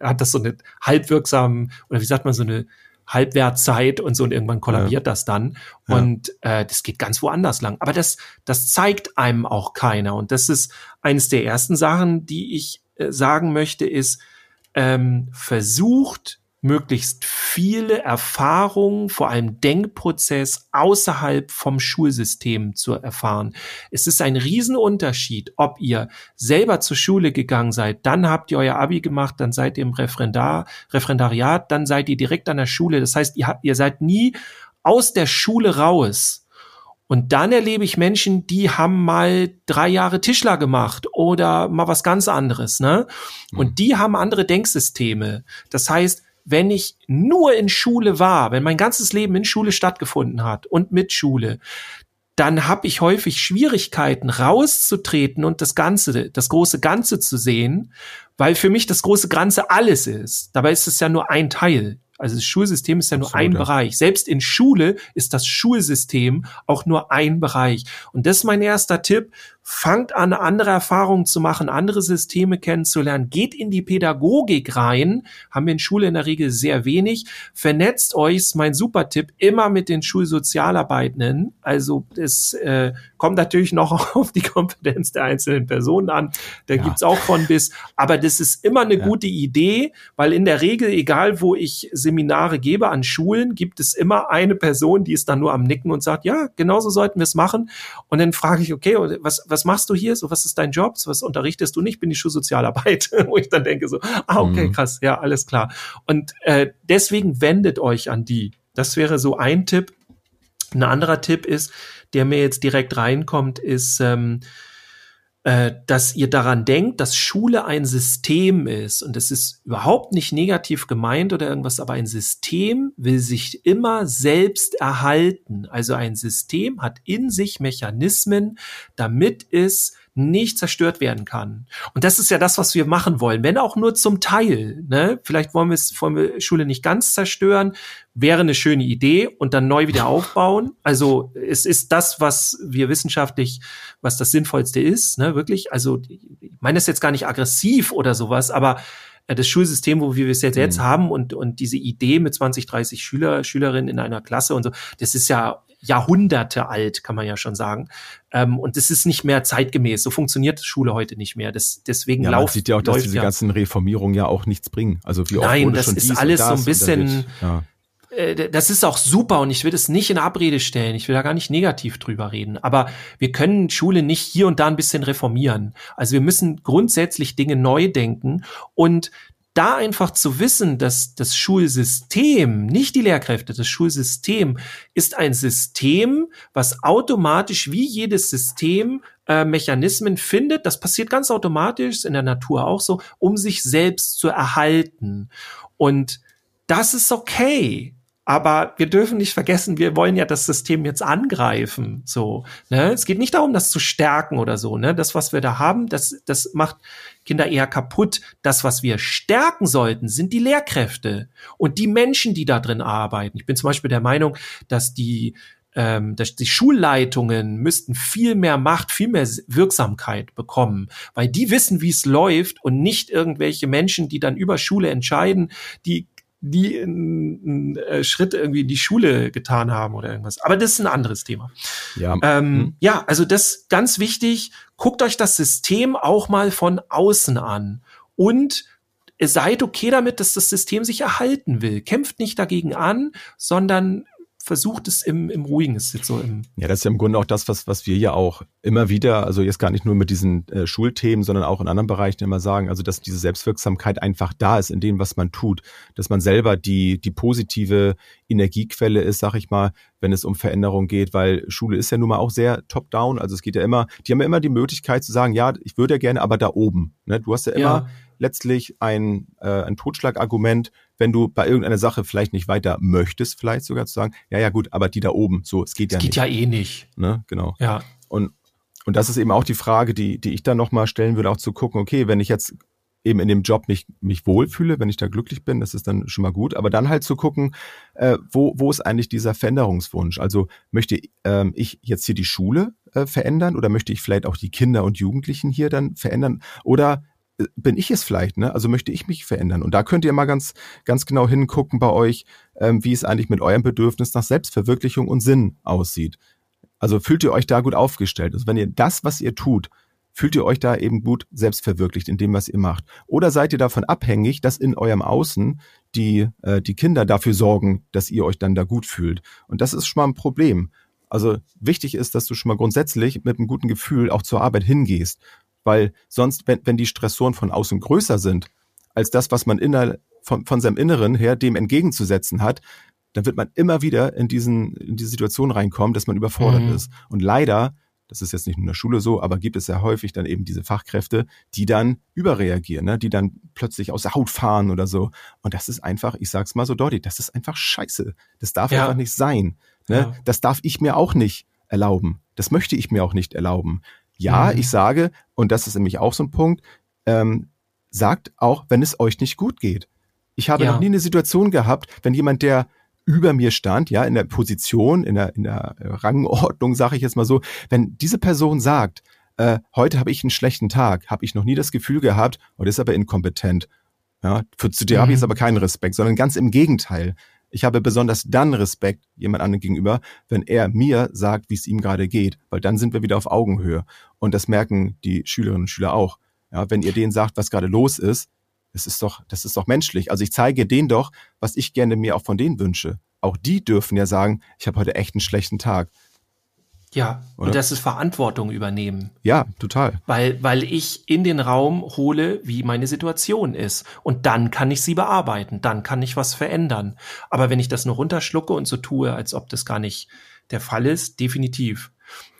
hat das so eine halbwirksamen, oder wie sagt man, so eine Halbwertzeit und so und irgendwann kollabiert ja. das dann ja. und äh, das geht ganz woanders lang. Aber das, das zeigt einem auch keiner und das ist eines der ersten Sachen, die ich äh, sagen möchte, ist, ähm, versucht möglichst viele Erfahrungen, vor allem Denkprozess außerhalb vom Schulsystem zu erfahren. Es ist ein Riesenunterschied, ob ihr selber zur Schule gegangen seid, dann habt ihr euer Abi gemacht, dann seid ihr im Referendar, Referendariat, dann seid ihr direkt an der Schule. Das heißt, ihr, ihr seid nie aus der Schule raus und dann erlebe ich Menschen, die haben mal drei Jahre Tischler gemacht oder mal was ganz anderes, ne? Und mhm. die haben andere Denksysteme. Das heißt, wenn ich nur in Schule war, wenn mein ganzes Leben in Schule stattgefunden hat und mit Schule, dann habe ich häufig Schwierigkeiten rauszutreten und das Ganze, das große Ganze zu sehen, weil für mich das große Ganze alles ist. Dabei ist es ja nur ein Teil. Also das Schulsystem ist ja nur so, ein ja. Bereich. Selbst in Schule ist das Schulsystem auch nur ein Bereich. Und das ist mein erster Tipp fangt an, andere Erfahrungen zu machen, andere Systeme kennenzulernen, geht in die Pädagogik rein, haben wir in Schule in der Regel sehr wenig, vernetzt euch, ist mein super Tipp, immer mit den Schulsozialarbeitenden, also es äh, kommt natürlich noch auf die Kompetenz der einzelnen Personen an, da ja. gibt's auch von bis, aber das ist immer eine ja. gute Idee, weil in der Regel, egal wo ich Seminare gebe an Schulen, gibt es immer eine Person, die ist dann nur am Nicken und sagt, ja, genauso sollten wir es machen und dann frage ich, okay, was, was machst du hier? So, was ist dein Job? So, was unterrichtest du nicht? Bin ich Schulsozialarbeit? Wo ich dann denke so, ah, okay, mhm. krass, ja, alles klar. Und äh, deswegen wendet euch an die. Das wäre so ein Tipp. Ein anderer Tipp ist, der mir jetzt direkt reinkommt, ist, ähm, äh, dass ihr daran denkt, dass Schule ein System ist. Und es ist überhaupt nicht negativ gemeint oder irgendwas, aber ein System will sich immer selbst erhalten. Also ein System hat in sich Mechanismen, damit es nicht zerstört werden kann. Und das ist ja das, was wir machen wollen, wenn auch nur zum Teil. Ne? Vielleicht wollen wir es wollen wir Schule nicht ganz zerstören, wäre eine schöne Idee und dann neu wieder aufbauen. Also es ist das, was wir wissenschaftlich, was das Sinnvollste ist, ne? wirklich. Also ich meine das jetzt gar nicht aggressiv oder sowas, aber äh, das Schulsystem, wo wir es jetzt, jetzt mhm. haben und, und diese Idee mit 20, 30 Schüler, Schülerinnen in einer Klasse und so, das ist ja Jahrhunderte alt, kann man ja schon sagen. Ähm, und das ist nicht mehr zeitgemäß. So funktioniert Schule heute nicht mehr. Das, deswegen ja, man sieht ja auch, dass diese ja. ganzen Reformierungen ja auch nichts bringen. Also wie oft Nein, das ist alles so ein bisschen. Ja. Äh, das ist auch super und ich will es nicht in Abrede stellen. Ich will da gar nicht negativ drüber reden. Aber wir können Schule nicht hier und da ein bisschen reformieren. Also wir müssen grundsätzlich Dinge neu denken und da einfach zu wissen, dass das Schulsystem, nicht die Lehrkräfte, das Schulsystem ist ein System, was automatisch wie jedes System äh, Mechanismen findet, das passiert ganz automatisch, in der Natur auch so, um sich selbst zu erhalten. Und das ist okay. Aber wir dürfen nicht vergessen, wir wollen ja das System jetzt angreifen. So, ne? Es geht nicht darum, das zu stärken oder so. Ne? Das, was wir da haben, das, das macht Kinder eher kaputt. Das, was wir stärken sollten, sind die Lehrkräfte und die Menschen, die da drin arbeiten. Ich bin zum Beispiel der Meinung, dass die ähm, dass die Schulleitungen müssten viel mehr Macht, viel mehr Wirksamkeit bekommen, weil die wissen, wie es läuft und nicht irgendwelche Menschen, die dann über Schule entscheiden, die die einen äh, Schritt irgendwie in die Schule getan haben oder irgendwas. Aber das ist ein anderes Thema. Ja, ähm, hm. ja also das ganz wichtig. Guckt euch das System auch mal von außen an und seid okay damit, dass das System sich erhalten will. Kämpft nicht dagegen an, sondern versucht es im, im Ruhigen. ist jetzt so im ja, das ist ja im Grunde auch das, was, was wir ja auch immer wieder, also jetzt gar nicht nur mit diesen äh, Schulthemen, sondern auch in anderen Bereichen immer sagen, also dass diese Selbstwirksamkeit einfach da ist in dem, was man tut, dass man selber die, die positive Energiequelle ist, sag ich mal, wenn es um Veränderung geht, weil Schule ist ja nun mal auch sehr top-down, also es geht ja immer, die haben ja immer die Möglichkeit zu sagen, ja, ich würde ja gerne, aber da oben. Ne? Du hast ja immer ja. Letztlich ein, äh, ein Totschlagargument, wenn du bei irgendeiner Sache vielleicht nicht weiter möchtest, vielleicht sogar zu sagen, ja, ja, gut, aber die da oben, so, es geht ja es nicht. geht ja eh nicht. Ne? Genau. Ja. Und, und das ist eben auch die Frage, die, die ich dann nochmal stellen würde, auch zu gucken, okay, wenn ich jetzt eben in dem Job mich, mich wohlfühle, wenn ich da glücklich bin, das ist dann schon mal gut. Aber dann halt zu gucken, äh, wo, wo ist eigentlich dieser Veränderungswunsch? Also möchte ähm, ich jetzt hier die Schule äh, verändern oder möchte ich vielleicht auch die Kinder und Jugendlichen hier dann verändern? Oder bin ich es vielleicht, ne? Also möchte ich mich verändern. Und da könnt ihr mal ganz, ganz genau hingucken bei euch, ähm, wie es eigentlich mit eurem Bedürfnis nach Selbstverwirklichung und Sinn aussieht. Also fühlt ihr euch da gut aufgestellt? Also wenn ihr das, was ihr tut, fühlt ihr euch da eben gut selbstverwirklicht in dem, was ihr macht? Oder seid ihr davon abhängig, dass in eurem Außen die, äh, die Kinder dafür sorgen, dass ihr euch dann da gut fühlt? Und das ist schon mal ein Problem. Also wichtig ist, dass du schon mal grundsätzlich mit einem guten Gefühl auch zur Arbeit hingehst weil sonst, wenn, wenn die Stressoren von außen größer sind, als das, was man inner, von, von seinem Inneren her dem entgegenzusetzen hat, dann wird man immer wieder in diesen in die Situation reinkommen, dass man überfordert mhm. ist. Und leider, das ist jetzt nicht nur in der Schule so, aber gibt es ja häufig dann eben diese Fachkräfte, die dann überreagieren, ne? die dann plötzlich aus der Haut fahren oder so. Und das ist einfach, ich sag's mal so deutlich, das ist einfach scheiße. Das darf ja. einfach nicht sein. Ne? Ja. Das darf ich mir auch nicht erlauben. Das möchte ich mir auch nicht erlauben. Ja, mhm. ich sage, und das ist nämlich auch so ein Punkt, ähm, sagt auch, wenn es euch nicht gut geht. Ich habe ja. noch nie eine Situation gehabt, wenn jemand, der über mir stand, ja, in der Position, in der, in der Rangordnung, sage ich jetzt mal so, wenn diese Person sagt, äh, heute habe ich einen schlechten Tag, habe ich noch nie das Gefühl gehabt, heute ist aber inkompetent. Ja, für, zu dir mhm. habe ich jetzt aber keinen Respekt, sondern ganz im Gegenteil. Ich habe besonders dann Respekt jemand anderem gegenüber, wenn er mir sagt, wie es ihm gerade geht, weil dann sind wir wieder auf Augenhöhe. Und das merken die Schülerinnen und Schüler auch. Ja, wenn ihr denen sagt, was gerade los ist, das ist doch, das ist doch menschlich. Also ich zeige denen doch, was ich gerne mir auch von denen wünsche. Auch die dürfen ja sagen, ich habe heute echt einen schlechten Tag. Ja, Oder? und das ist Verantwortung übernehmen. Ja, total. Weil, weil ich in den Raum hole, wie meine Situation ist. Und dann kann ich sie bearbeiten, dann kann ich was verändern. Aber wenn ich das nur runterschlucke und so tue, als ob das gar nicht der Fall ist, definitiv.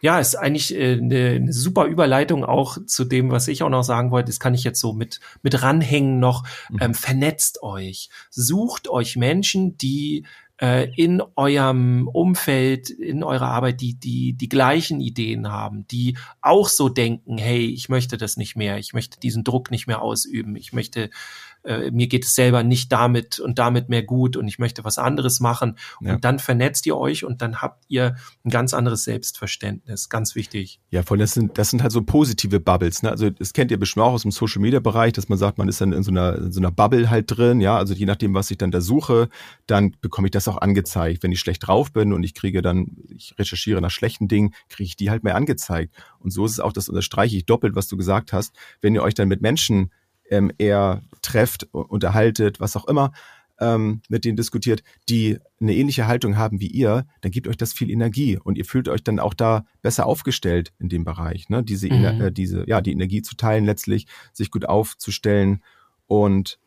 Ja, ist eigentlich äh, eine, eine super Überleitung auch zu dem, was ich auch noch sagen wollte. Das kann ich jetzt so mit, mit ranhängen noch. Mhm. Ähm, vernetzt euch. Sucht euch Menschen, die äh, in eurem Umfeld, in eurer Arbeit, die, die die gleichen Ideen haben, die auch so denken, hey, ich möchte das nicht mehr, ich möchte diesen Druck nicht mehr ausüben, ich möchte äh, mir geht es selber nicht damit und damit mehr gut und ich möchte was anderes machen. Ja. Und dann vernetzt ihr euch und dann habt ihr ein ganz anderes Selbstverständnis. Ganz wichtig. Ja, voll, das sind, das sind halt so positive Bubbles. Ne? Also das kennt ihr bestimmt auch aus dem Social Media Bereich, dass man sagt, man ist dann in so einer, in so einer Bubble halt drin, ja. Also je nachdem, was ich dann da suche, dann bekomme ich das auch angezeigt. Wenn ich schlecht drauf bin und ich kriege dann, ich recherchiere nach schlechten Dingen, kriege ich die halt mehr angezeigt. Und so ist es auch, das unterstreiche ich doppelt, was du gesagt hast. Wenn ihr euch dann mit Menschen ähm, eher trefft, unterhaltet, was auch immer, ähm, mit denen diskutiert, die eine ähnliche Haltung haben wie ihr, dann gibt euch das viel Energie und ihr fühlt euch dann auch da besser aufgestellt in dem Bereich, ne? Diese, mhm. äh, diese, ja, die Energie zu teilen letztlich, sich gut aufzustellen und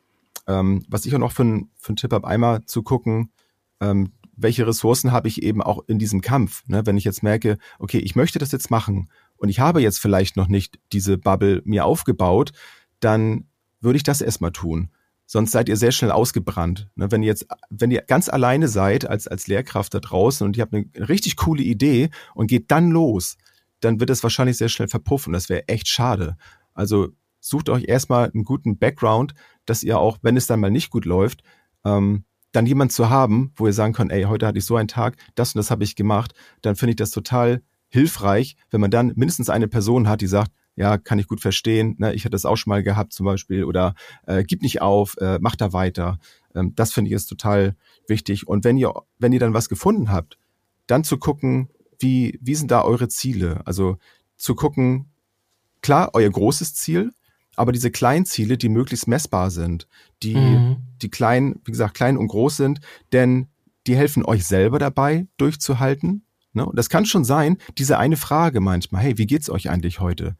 ähm, was ich auch noch für, ein, für einen Tipp habe, einmal zu gucken, ähm, welche Ressourcen habe ich eben auch in diesem Kampf. Ne? Wenn ich jetzt merke, okay, ich möchte das jetzt machen und ich habe jetzt vielleicht noch nicht diese Bubble mir aufgebaut, dann würde ich das erstmal tun. Sonst seid ihr sehr schnell ausgebrannt. Ne, wenn ihr jetzt, wenn ihr ganz alleine seid als, als Lehrkraft da draußen und ihr habt eine richtig coole Idee und geht dann los, dann wird es wahrscheinlich sehr schnell verpuffen. Das wäre echt schade. Also sucht euch erstmal einen guten Background, dass ihr auch, wenn es dann mal nicht gut läuft, ähm, dann jemand zu haben, wo ihr sagen könnt, ey, heute hatte ich so einen Tag, das und das habe ich gemacht, dann finde ich das total hilfreich, wenn man dann mindestens eine Person hat, die sagt, ja, kann ich gut verstehen. Ne? Ich hatte das auch schon mal gehabt zum Beispiel oder äh, gib nicht auf, äh, mach da weiter. Ähm, das finde ich ist total wichtig. Und wenn ihr, wenn ihr dann was gefunden habt, dann zu gucken, wie, wie sind da eure Ziele? Also zu gucken, klar, euer großes Ziel, aber diese kleinen Ziele, die möglichst messbar sind, die, mhm. die klein, wie gesagt, klein und groß sind, denn die helfen euch selber dabei, durchzuhalten. Ne? Und das kann schon sein, diese eine Frage manchmal, hey, wie geht's euch eigentlich heute?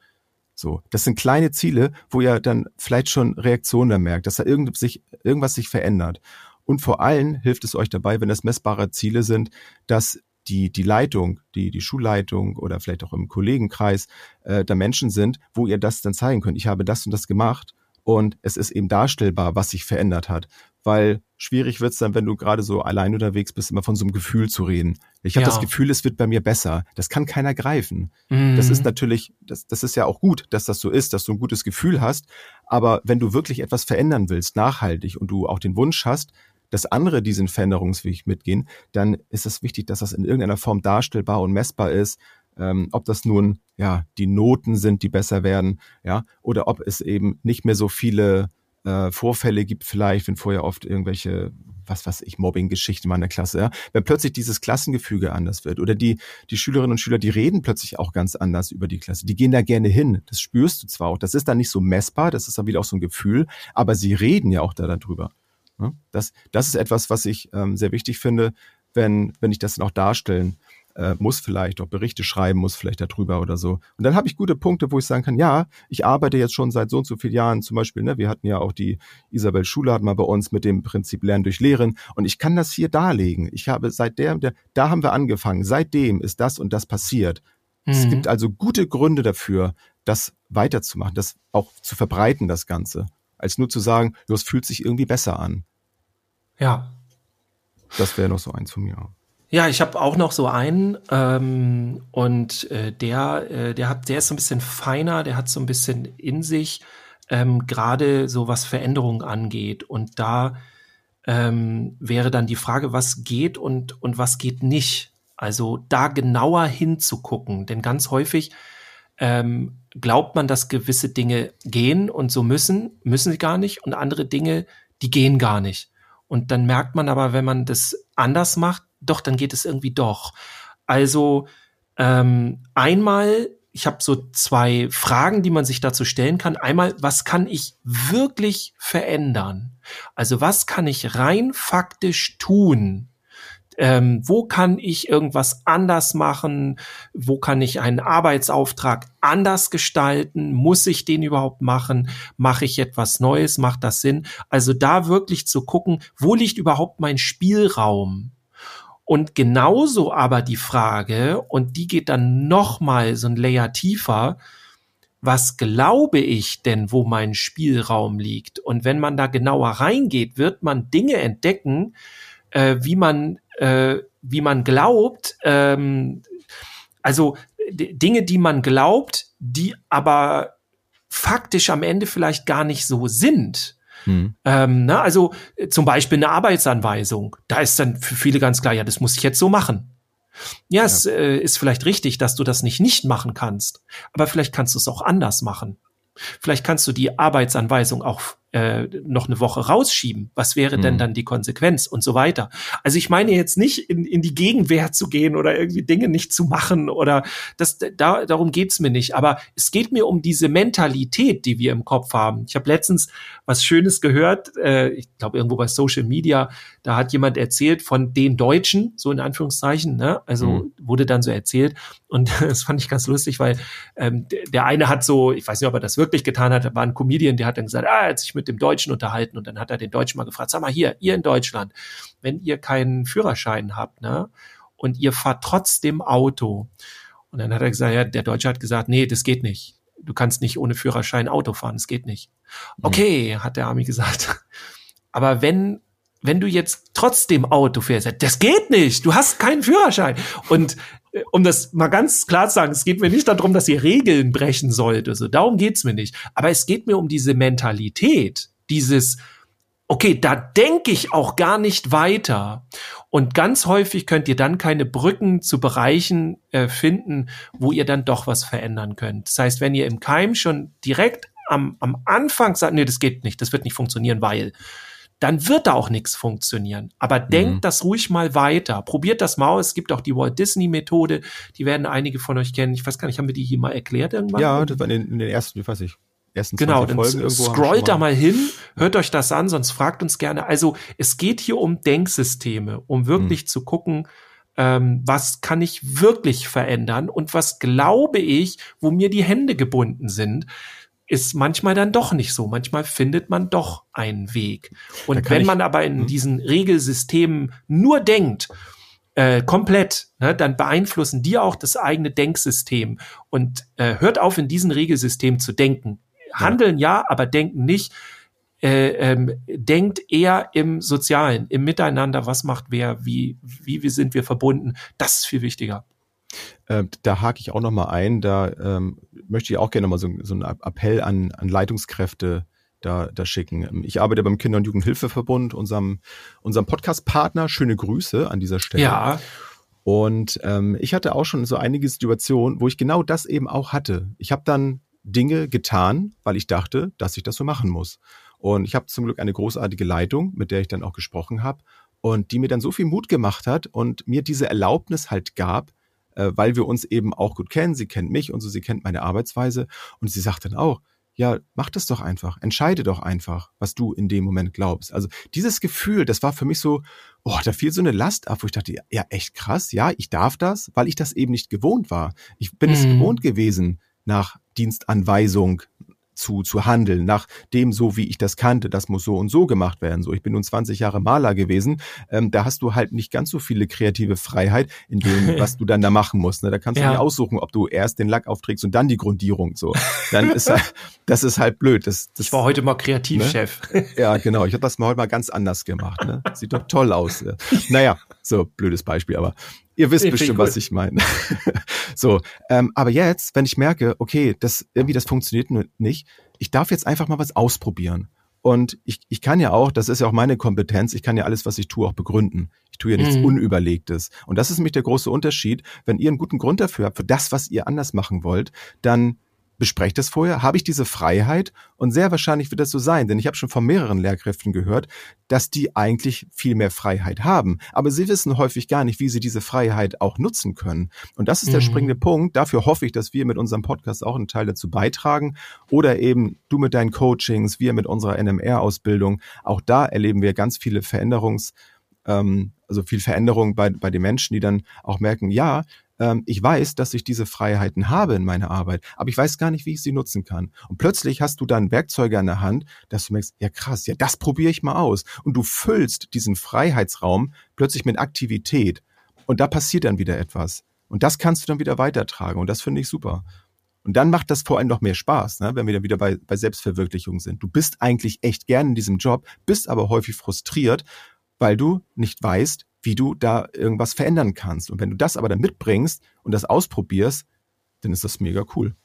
So, das sind kleine Ziele, wo ihr dann vielleicht schon Reaktionen da merkt, dass da irgend sich, irgendwas sich verändert. Und vor allem hilft es euch dabei, wenn das messbare Ziele sind, dass die, die Leitung, die, die Schulleitung oder vielleicht auch im Kollegenkreis äh, da Menschen sind, wo ihr das dann zeigen könnt. Ich habe das und das gemacht und es ist eben darstellbar, was sich verändert hat. Weil schwierig wird's dann, wenn du gerade so allein unterwegs bist, immer von so einem Gefühl zu reden. Ich habe ja. das Gefühl, es wird bei mir besser. Das kann keiner greifen. Mhm. Das ist natürlich, das, das ist ja auch gut, dass das so ist, dass du ein gutes Gefühl hast. Aber wenn du wirklich etwas verändern willst, nachhaltig, und du auch den Wunsch hast, dass andere diesen Veränderungsweg mitgehen, dann ist es wichtig, dass das in irgendeiner Form darstellbar und messbar ist. Ähm, ob das nun ja die Noten sind, die besser werden, ja, oder ob es eben nicht mehr so viele äh, Vorfälle gibt, vielleicht, wenn vorher oft irgendwelche, was weiß ich, Mobbing-Geschichten in der Klasse, ja, wenn plötzlich dieses Klassengefüge anders wird oder die die Schülerinnen und Schüler, die reden plötzlich auch ganz anders über die Klasse, die gehen da gerne hin. Das spürst du zwar auch, das ist dann nicht so messbar, das ist dann wieder auch so ein Gefühl, aber sie reden ja auch da darüber. Ne? Das, das ist etwas, was ich ähm, sehr wichtig finde, wenn, wenn ich das dann auch darstellen äh, muss, vielleicht auch Berichte schreiben muss, vielleicht darüber oder so. Und dann habe ich gute Punkte, wo ich sagen kann, ja, ich arbeite jetzt schon seit so und so vielen Jahren, zum Beispiel, ne, wir hatten ja auch die Isabel Schulart mal bei uns mit dem Prinzip Lernen durch Lehren und ich kann das hier darlegen. Ich habe seit der, der da haben wir angefangen, seitdem ist das und das passiert. Mhm. Es gibt also gute Gründe dafür, das weiterzumachen, das auch zu verbreiten, das Ganze als nur zu sagen, es fühlt sich irgendwie besser an. Ja. Das wäre noch so eins von mir. Ja, ich habe auch noch so einen ähm, und äh, der, äh, der hat, der ist so ein bisschen feiner, der hat so ein bisschen in sich, ähm, gerade so was Veränderungen angeht. Und da ähm, wäre dann die Frage, was geht und und was geht nicht. Also da genauer hinzugucken, denn ganz häufig ähm, glaubt man, dass gewisse Dinge gehen und so müssen, müssen sie gar nicht und andere Dinge, die gehen gar nicht. Und dann merkt man aber, wenn man das anders macht, doch, dann geht es irgendwie doch. Also ähm, einmal, ich habe so zwei Fragen, die man sich dazu stellen kann. Einmal, was kann ich wirklich verändern? Also was kann ich rein faktisch tun, ähm, wo kann ich irgendwas anders machen, wo kann ich einen Arbeitsauftrag anders gestalten, muss ich den überhaupt machen, mache ich etwas Neues, macht das Sinn? Also da wirklich zu gucken, wo liegt überhaupt mein Spielraum? Und genauso aber die Frage, und die geht dann noch mal so ein Layer tiefer, was glaube ich denn, wo mein Spielraum liegt? Und wenn man da genauer reingeht, wird man Dinge entdecken, äh, wie man äh, wie man glaubt, ähm, also Dinge, die man glaubt, die aber faktisch am Ende vielleicht gar nicht so sind. Hm. Ähm, na, also äh, zum Beispiel eine Arbeitsanweisung. Da ist dann für viele ganz klar, ja, das muss ich jetzt so machen. Ja, ja. es äh, ist vielleicht richtig, dass du das nicht nicht machen kannst, aber vielleicht kannst du es auch anders machen. Vielleicht kannst du die Arbeitsanweisung auch äh, noch eine Woche rausschieben. Was wäre mhm. denn dann die Konsequenz und so weiter? Also ich meine jetzt nicht in, in die Gegenwehr zu gehen oder irgendwie Dinge nicht zu machen oder das da, darum geht's mir nicht. Aber es geht mir um diese Mentalität, die wir im Kopf haben. Ich habe letztens was Schönes gehört, äh, ich glaube irgendwo bei Social Media, da hat jemand erzählt von den Deutschen, so in Anführungszeichen, ne? Also mhm. wurde dann so erzählt und das fand ich ganz lustig, weil ähm, der eine hat so, ich weiß nicht, ob er das wirklich getan hat, war ein Comedian, der hat dann gesagt, ah, als ich mit dem Deutschen unterhalten und dann hat er den Deutschen mal gefragt, sag mal hier, ihr in Deutschland, wenn ihr keinen Führerschein habt, ne, und ihr fahrt trotzdem Auto. Und dann hat er gesagt, ja, der Deutsche hat gesagt, nee, das geht nicht. Du kannst nicht ohne Führerschein Auto fahren, das geht nicht. Mhm. Okay, hat der Army gesagt. Aber wenn wenn du jetzt trotzdem Auto fährst, das geht nicht, du hast keinen Führerschein. Und um das mal ganz klar zu sagen, es geht mir nicht darum, dass ihr Regeln brechen sollt, also darum geht's mir nicht. Aber es geht mir um diese Mentalität, dieses, okay, da denke ich auch gar nicht weiter. Und ganz häufig könnt ihr dann keine Brücken zu Bereichen äh, finden, wo ihr dann doch was verändern könnt. Das heißt, wenn ihr im Keim schon direkt am, am Anfang sagt, nee, das geht nicht, das wird nicht funktionieren, weil dann wird da auch nichts funktionieren. Aber mhm. denkt das ruhig mal weiter. Probiert das mal aus. Es gibt auch die Walt Disney Methode. Die werden einige von euch kennen. Ich weiß gar nicht, haben wir die hier mal erklärt irgendwann? Ja, das war in den, in den ersten, ich weiß ich. ersten Genau, 20 dann Folgen scrollt da mal hin, hört euch das an, sonst fragt uns gerne. Also es geht hier um Denksysteme, um wirklich Hm. zu gucken, ähm, was kann ich wirklich verändern und was glaube ich, wo mir die Hände gebunden sind, ist manchmal dann doch nicht so. Manchmal findet man doch einen Weg. Und wenn man aber in Hm. diesen Regelsystemen nur denkt, äh, komplett, ne, dann beeinflussen die auch das eigene Denksystem. Und äh, hört auf, in diesen Regelsystemen zu denken. Handeln ja, aber denken nicht. Äh, ähm, denkt eher im Sozialen, im Miteinander, was macht wer, wie, wie, wie sind wir verbunden. Das ist viel wichtiger. Ähm, da hake ich auch noch mal ein. Da ähm, möchte ich auch gerne mal so, so einen Appell an, an Leitungskräfte da, da schicken. Ähm, Ich arbeite beim Kinder- und Jugendhilfeverbund, unserem, unserem Podcast-Partner. Schöne Grüße an dieser Stelle. Ja, Und ähm, ich hatte auch schon so einige Situationen, wo ich genau das eben auch hatte. Ich habe dann Dinge getan, weil ich dachte, dass ich das so machen muss. Und ich habe zum Glück eine großartige Leitung, mit der ich dann auch gesprochen habe und die mir dann so viel Mut gemacht hat und mir diese Erlaubnis halt gab, äh, weil wir uns eben auch gut kennen. Sie kennt mich und so, sie kennt meine Arbeitsweise. Und sie sagt dann auch, ja, mach das doch einfach. Entscheide doch einfach, was du in dem Moment glaubst. Also dieses Gefühl, das war für mich so, oh, da fiel so eine Last ab, wo ich dachte, ja, echt krass, ja, ich darf das, weil ich das eben nicht gewohnt war. Ich bin es Mhm. gewohnt gewesen, nach Dienstanweisung zu, zu handeln, nach dem so, wie ich das kannte, das muss so und so gemacht werden. So, ich bin nun 20 Jahre Maler gewesen. Ähm, da hast du halt nicht ganz so viele kreative Freiheit in dem, was du dann da machen musst. Ne? Da kannst du Ja. nicht aussuchen, ob du erst den Lack aufträgst und dann die Grundierung. So, dann ist halt, das ist halt blöd. Das, das ich war heute mal Kreativchef. ja, genau. Ich habe das mal heute mal ganz anders gemacht. Ne? Sieht doch toll aus. Ja. Naja, so blödes Beispiel, aber ihr wisst ich bestimmt, was ich meine. so, ähm, aber jetzt, wenn ich merke, okay, das irgendwie das funktioniert nicht, ich darf jetzt einfach mal was ausprobieren. Und ich, ich kann ja auch, das ist ja auch meine Kompetenz, ich kann ja alles, was ich tue, auch begründen. Ich tue ja nichts Mhm. Unüberlegtes. Und das ist nämlich der große Unterschied. Wenn ihr einen guten Grund dafür habt, für das, was ihr anders machen wollt, dann besprecht es vorher, habe ich diese Freiheit und sehr wahrscheinlich wird das so sein, denn ich habe schon von mehreren Lehrkräften gehört, dass die eigentlich viel mehr Freiheit haben, aber sie wissen häufig gar nicht, wie sie diese Freiheit auch nutzen können. Und das ist der Mhm. springende Punkt. Dafür hoffe ich, dass wir mit unserem Podcast auch einen Teil dazu beitragen oder eben du mit deinen Coachings, wir mit unserer NMR-Ausbildung. Auch da erleben wir ganz viele Veränderungs ähm, also viel Veränderung bei, bei den Menschen, die dann auch merken, ja, ähm, ich weiß, dass ich diese Freiheiten habe in meiner Arbeit, aber ich weiß gar nicht, wie ich sie nutzen kann. Und plötzlich hast du dann Werkzeuge an der Hand, dass du merkst, ja krass, ja, das probiere ich mal aus. Und du füllst diesen Freiheitsraum plötzlich mit Aktivität. Und da passiert dann wieder etwas. Und das kannst du dann wieder weitertragen. Und das finde ich super. Und dann macht das vor allem noch mehr Spaß, ne? wenn wir dann wieder bei, bei Selbstverwirklichung sind. Du bist eigentlich echt gern in diesem Job, bist aber häufig frustriert, weil du nicht weißt, wie du da irgendwas verändern kannst. Und wenn du das aber dann mitbringst und das ausprobierst, dann ist das mega cool.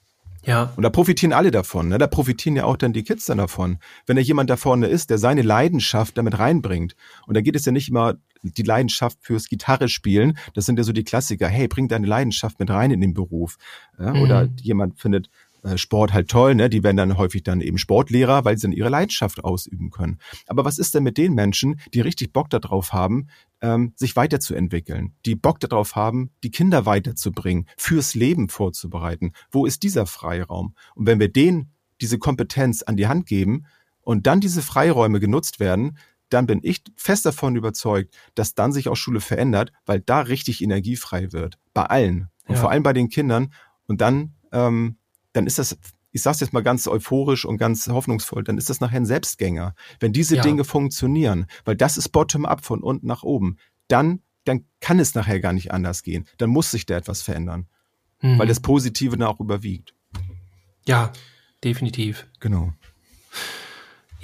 Ja. Und da profitieren alle davon. Ne? Da profitieren ja auch dann die Kids dann davon. Wenn da jemand da vorne ist, der seine Leidenschaft damit reinbringt. Und da geht es ja nicht immer die Leidenschaft fürs Gitarre spielen. Das sind ja so die Klassiker. Hey, bring deine Leidenschaft mit rein in den Beruf. Ja? Mhm. Oder jemand findet äh, Sport halt toll, ne? Die werden dann häufig dann eben Sportlehrer, weil sie dann ihre Leidenschaft ausüben können. Aber was ist denn mit den Menschen, die richtig Bock darauf haben, ähm, sich weiterzuentwickeln, die Bock darauf haben, die Kinder weiterzubringen, fürs Leben vorzubereiten? Wo ist dieser Freiraum? Und wenn wir denen diese Kompetenz an die Hand geben und dann diese Freiräume genutzt werden, dann bin ich fest davon überzeugt, dass dann sich auch Schule verändert, weil da richtig Energie frei wird. Bei allen. Und Ja. vor allem bei den Kindern. Und dann, ähm, dann ist das, ich sag's jetzt mal ganz euphorisch und ganz hoffnungsvoll, dann ist das nachher ein Selbstgänger. Wenn diese Ja. Dinge funktionieren, weil das ist bottom-up von unten nach oben, dann, dann kann es nachher gar nicht anders gehen. Dann muss sich da etwas verändern, Mhm. weil das Positive dann auch überwiegt. ja, definitiv. Genau.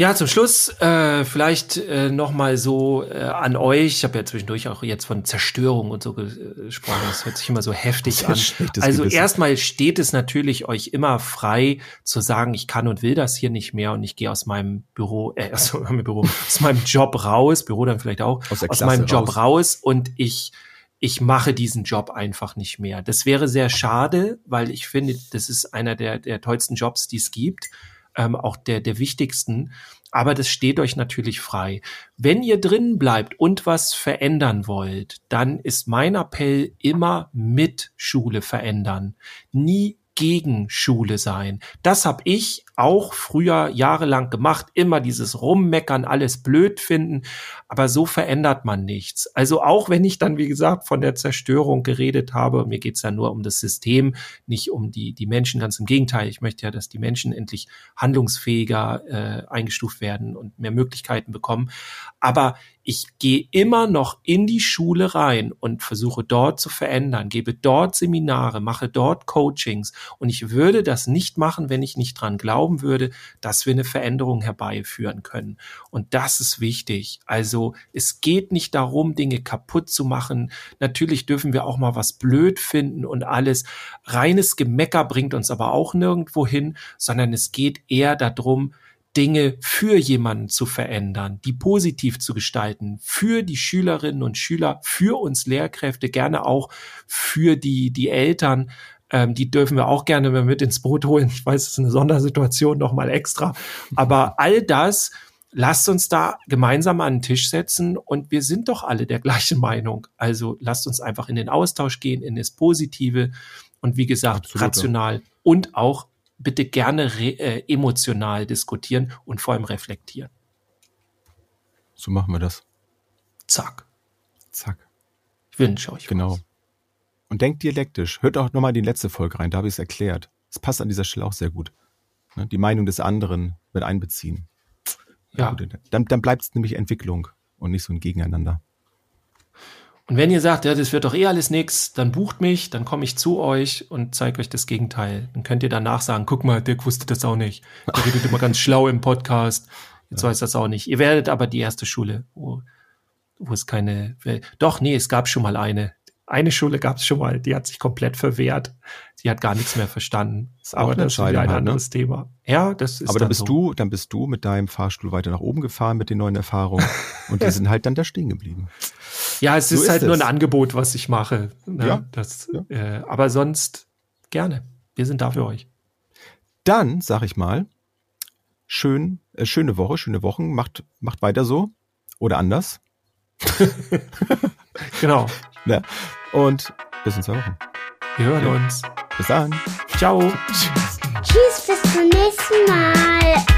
Ja, zum Schluss äh, vielleicht äh, noch mal so äh, an euch. Ich habe ja zwischendurch auch jetzt von Zerstörung und so ge- gesprochen. Das hört sich immer so heftig an. Also Gewissen. erstmal steht es natürlich euch immer frei zu sagen, ich kann und will das hier nicht mehr und ich gehe aus meinem Büro, äh, aus meinem Büro, aus meinem Job raus, Büro dann vielleicht auch, Aus aus meinem Job raus. raus und ich ich mache diesen Job einfach nicht mehr. Das wäre sehr schade, weil ich finde, das ist einer der, der tollsten Jobs, die es gibt, ähm, auch der, der wichtigsten. Aber das steht euch natürlich frei. Wenn ihr drin bleibt und was verändern wollt, dann ist mein Appell immer mit Schule verändern. Nie gegen Schule sein. Das habe ich auch früher jahrelang gemacht, immer dieses Rummeckern, alles blöd finden, aber so verändert man nichts. Also auch wenn ich dann, wie gesagt, von der Zerstörung geredet habe, mir geht's ja nur um das System, nicht um die, die Menschen, ganz im Gegenteil, ich möchte ja, dass die Menschen endlich handlungsfähiger äh, eingestuft werden und mehr Möglichkeiten bekommen. Aber ich gehe immer noch in die Schule rein und versuche dort zu verändern, gebe dort Seminare, mache dort Coachings und ich würde das nicht machen, wenn ich nicht dran glauben würde, dass wir eine Veränderung herbeiführen können. Und das ist wichtig. Also es geht nicht darum, Dinge kaputt zu machen. Natürlich dürfen wir auch mal was blöd finden und alles. Reines Gemecker bringt uns aber auch nirgendwo hin, sondern es geht eher darum, Dinge für jemanden zu verändern, die positiv zu gestalten, für die Schülerinnen und Schüler, für uns Lehrkräfte, gerne auch für die, die Eltern. Ähm, die dürfen wir auch gerne mit ins Boot holen. Ich weiß, es ist eine Sondersituation nochmal extra. Aber all das, lasst uns da gemeinsam an den Tisch setzen und wir sind doch alle der gleichen Meinung. Also lasst uns einfach in den Austausch gehen, in das Positive und wie gesagt, Absolut, rational und auch bitte gerne äh, emotional diskutieren und vor allem reflektieren. So machen wir das. Zack. Zack. Ich wünsche euch. Genau. Was. Und denkt dialektisch. Hört auch nochmal die letzte Folge rein, da habe ich es erklärt. Es passt an dieser Stelle auch sehr gut. Ne? Die Meinung des anderen mit einbeziehen. Ja. Dann, dann bleibt es nämlich Entwicklung und nicht so ein Gegeneinander. Und wenn ihr sagt, ja, das wird doch eh alles nix, dann bucht mich, dann komme ich zu euch und zeige euch das Gegenteil. Dann könnt ihr danach sagen, guck mal, Dirk wusste das auch nicht. Der redet immer ganz schlau im Podcast. Jetzt ja. weiß das auch nicht. Ihr werdet aber die erste Schule, wo, wo es keine, doch, nee, es gab schon mal eine. Eine Schule gab es schon mal, die hat sich komplett verwehrt. Die hat gar nichts mehr verstanden. Ist aber das ist wieder ein halt, ne? anderes ne? Thema. Ja, das ist. Aber dann, dann bist so. du, dann bist du mit deinem Fahrstuhl weiter nach oben gefahren mit den neuen Erfahrungen und die sind halt dann da stehen geblieben. Ja, es so ist, ist halt es. nur ein Angebot, was ich mache. Ne? Ja. Das, ja. Äh, aber sonst gerne. Wir sind da für euch. Dann sag ich mal, schön, äh, schöne Woche, schöne Wochen. Macht, macht weiter so oder anders. genau. Ja. Und bis in zwei Wochen. Wir hören ja. uns. Bis dann. Ciao. Tschüss. Tschüss, bis zum nächsten Mal.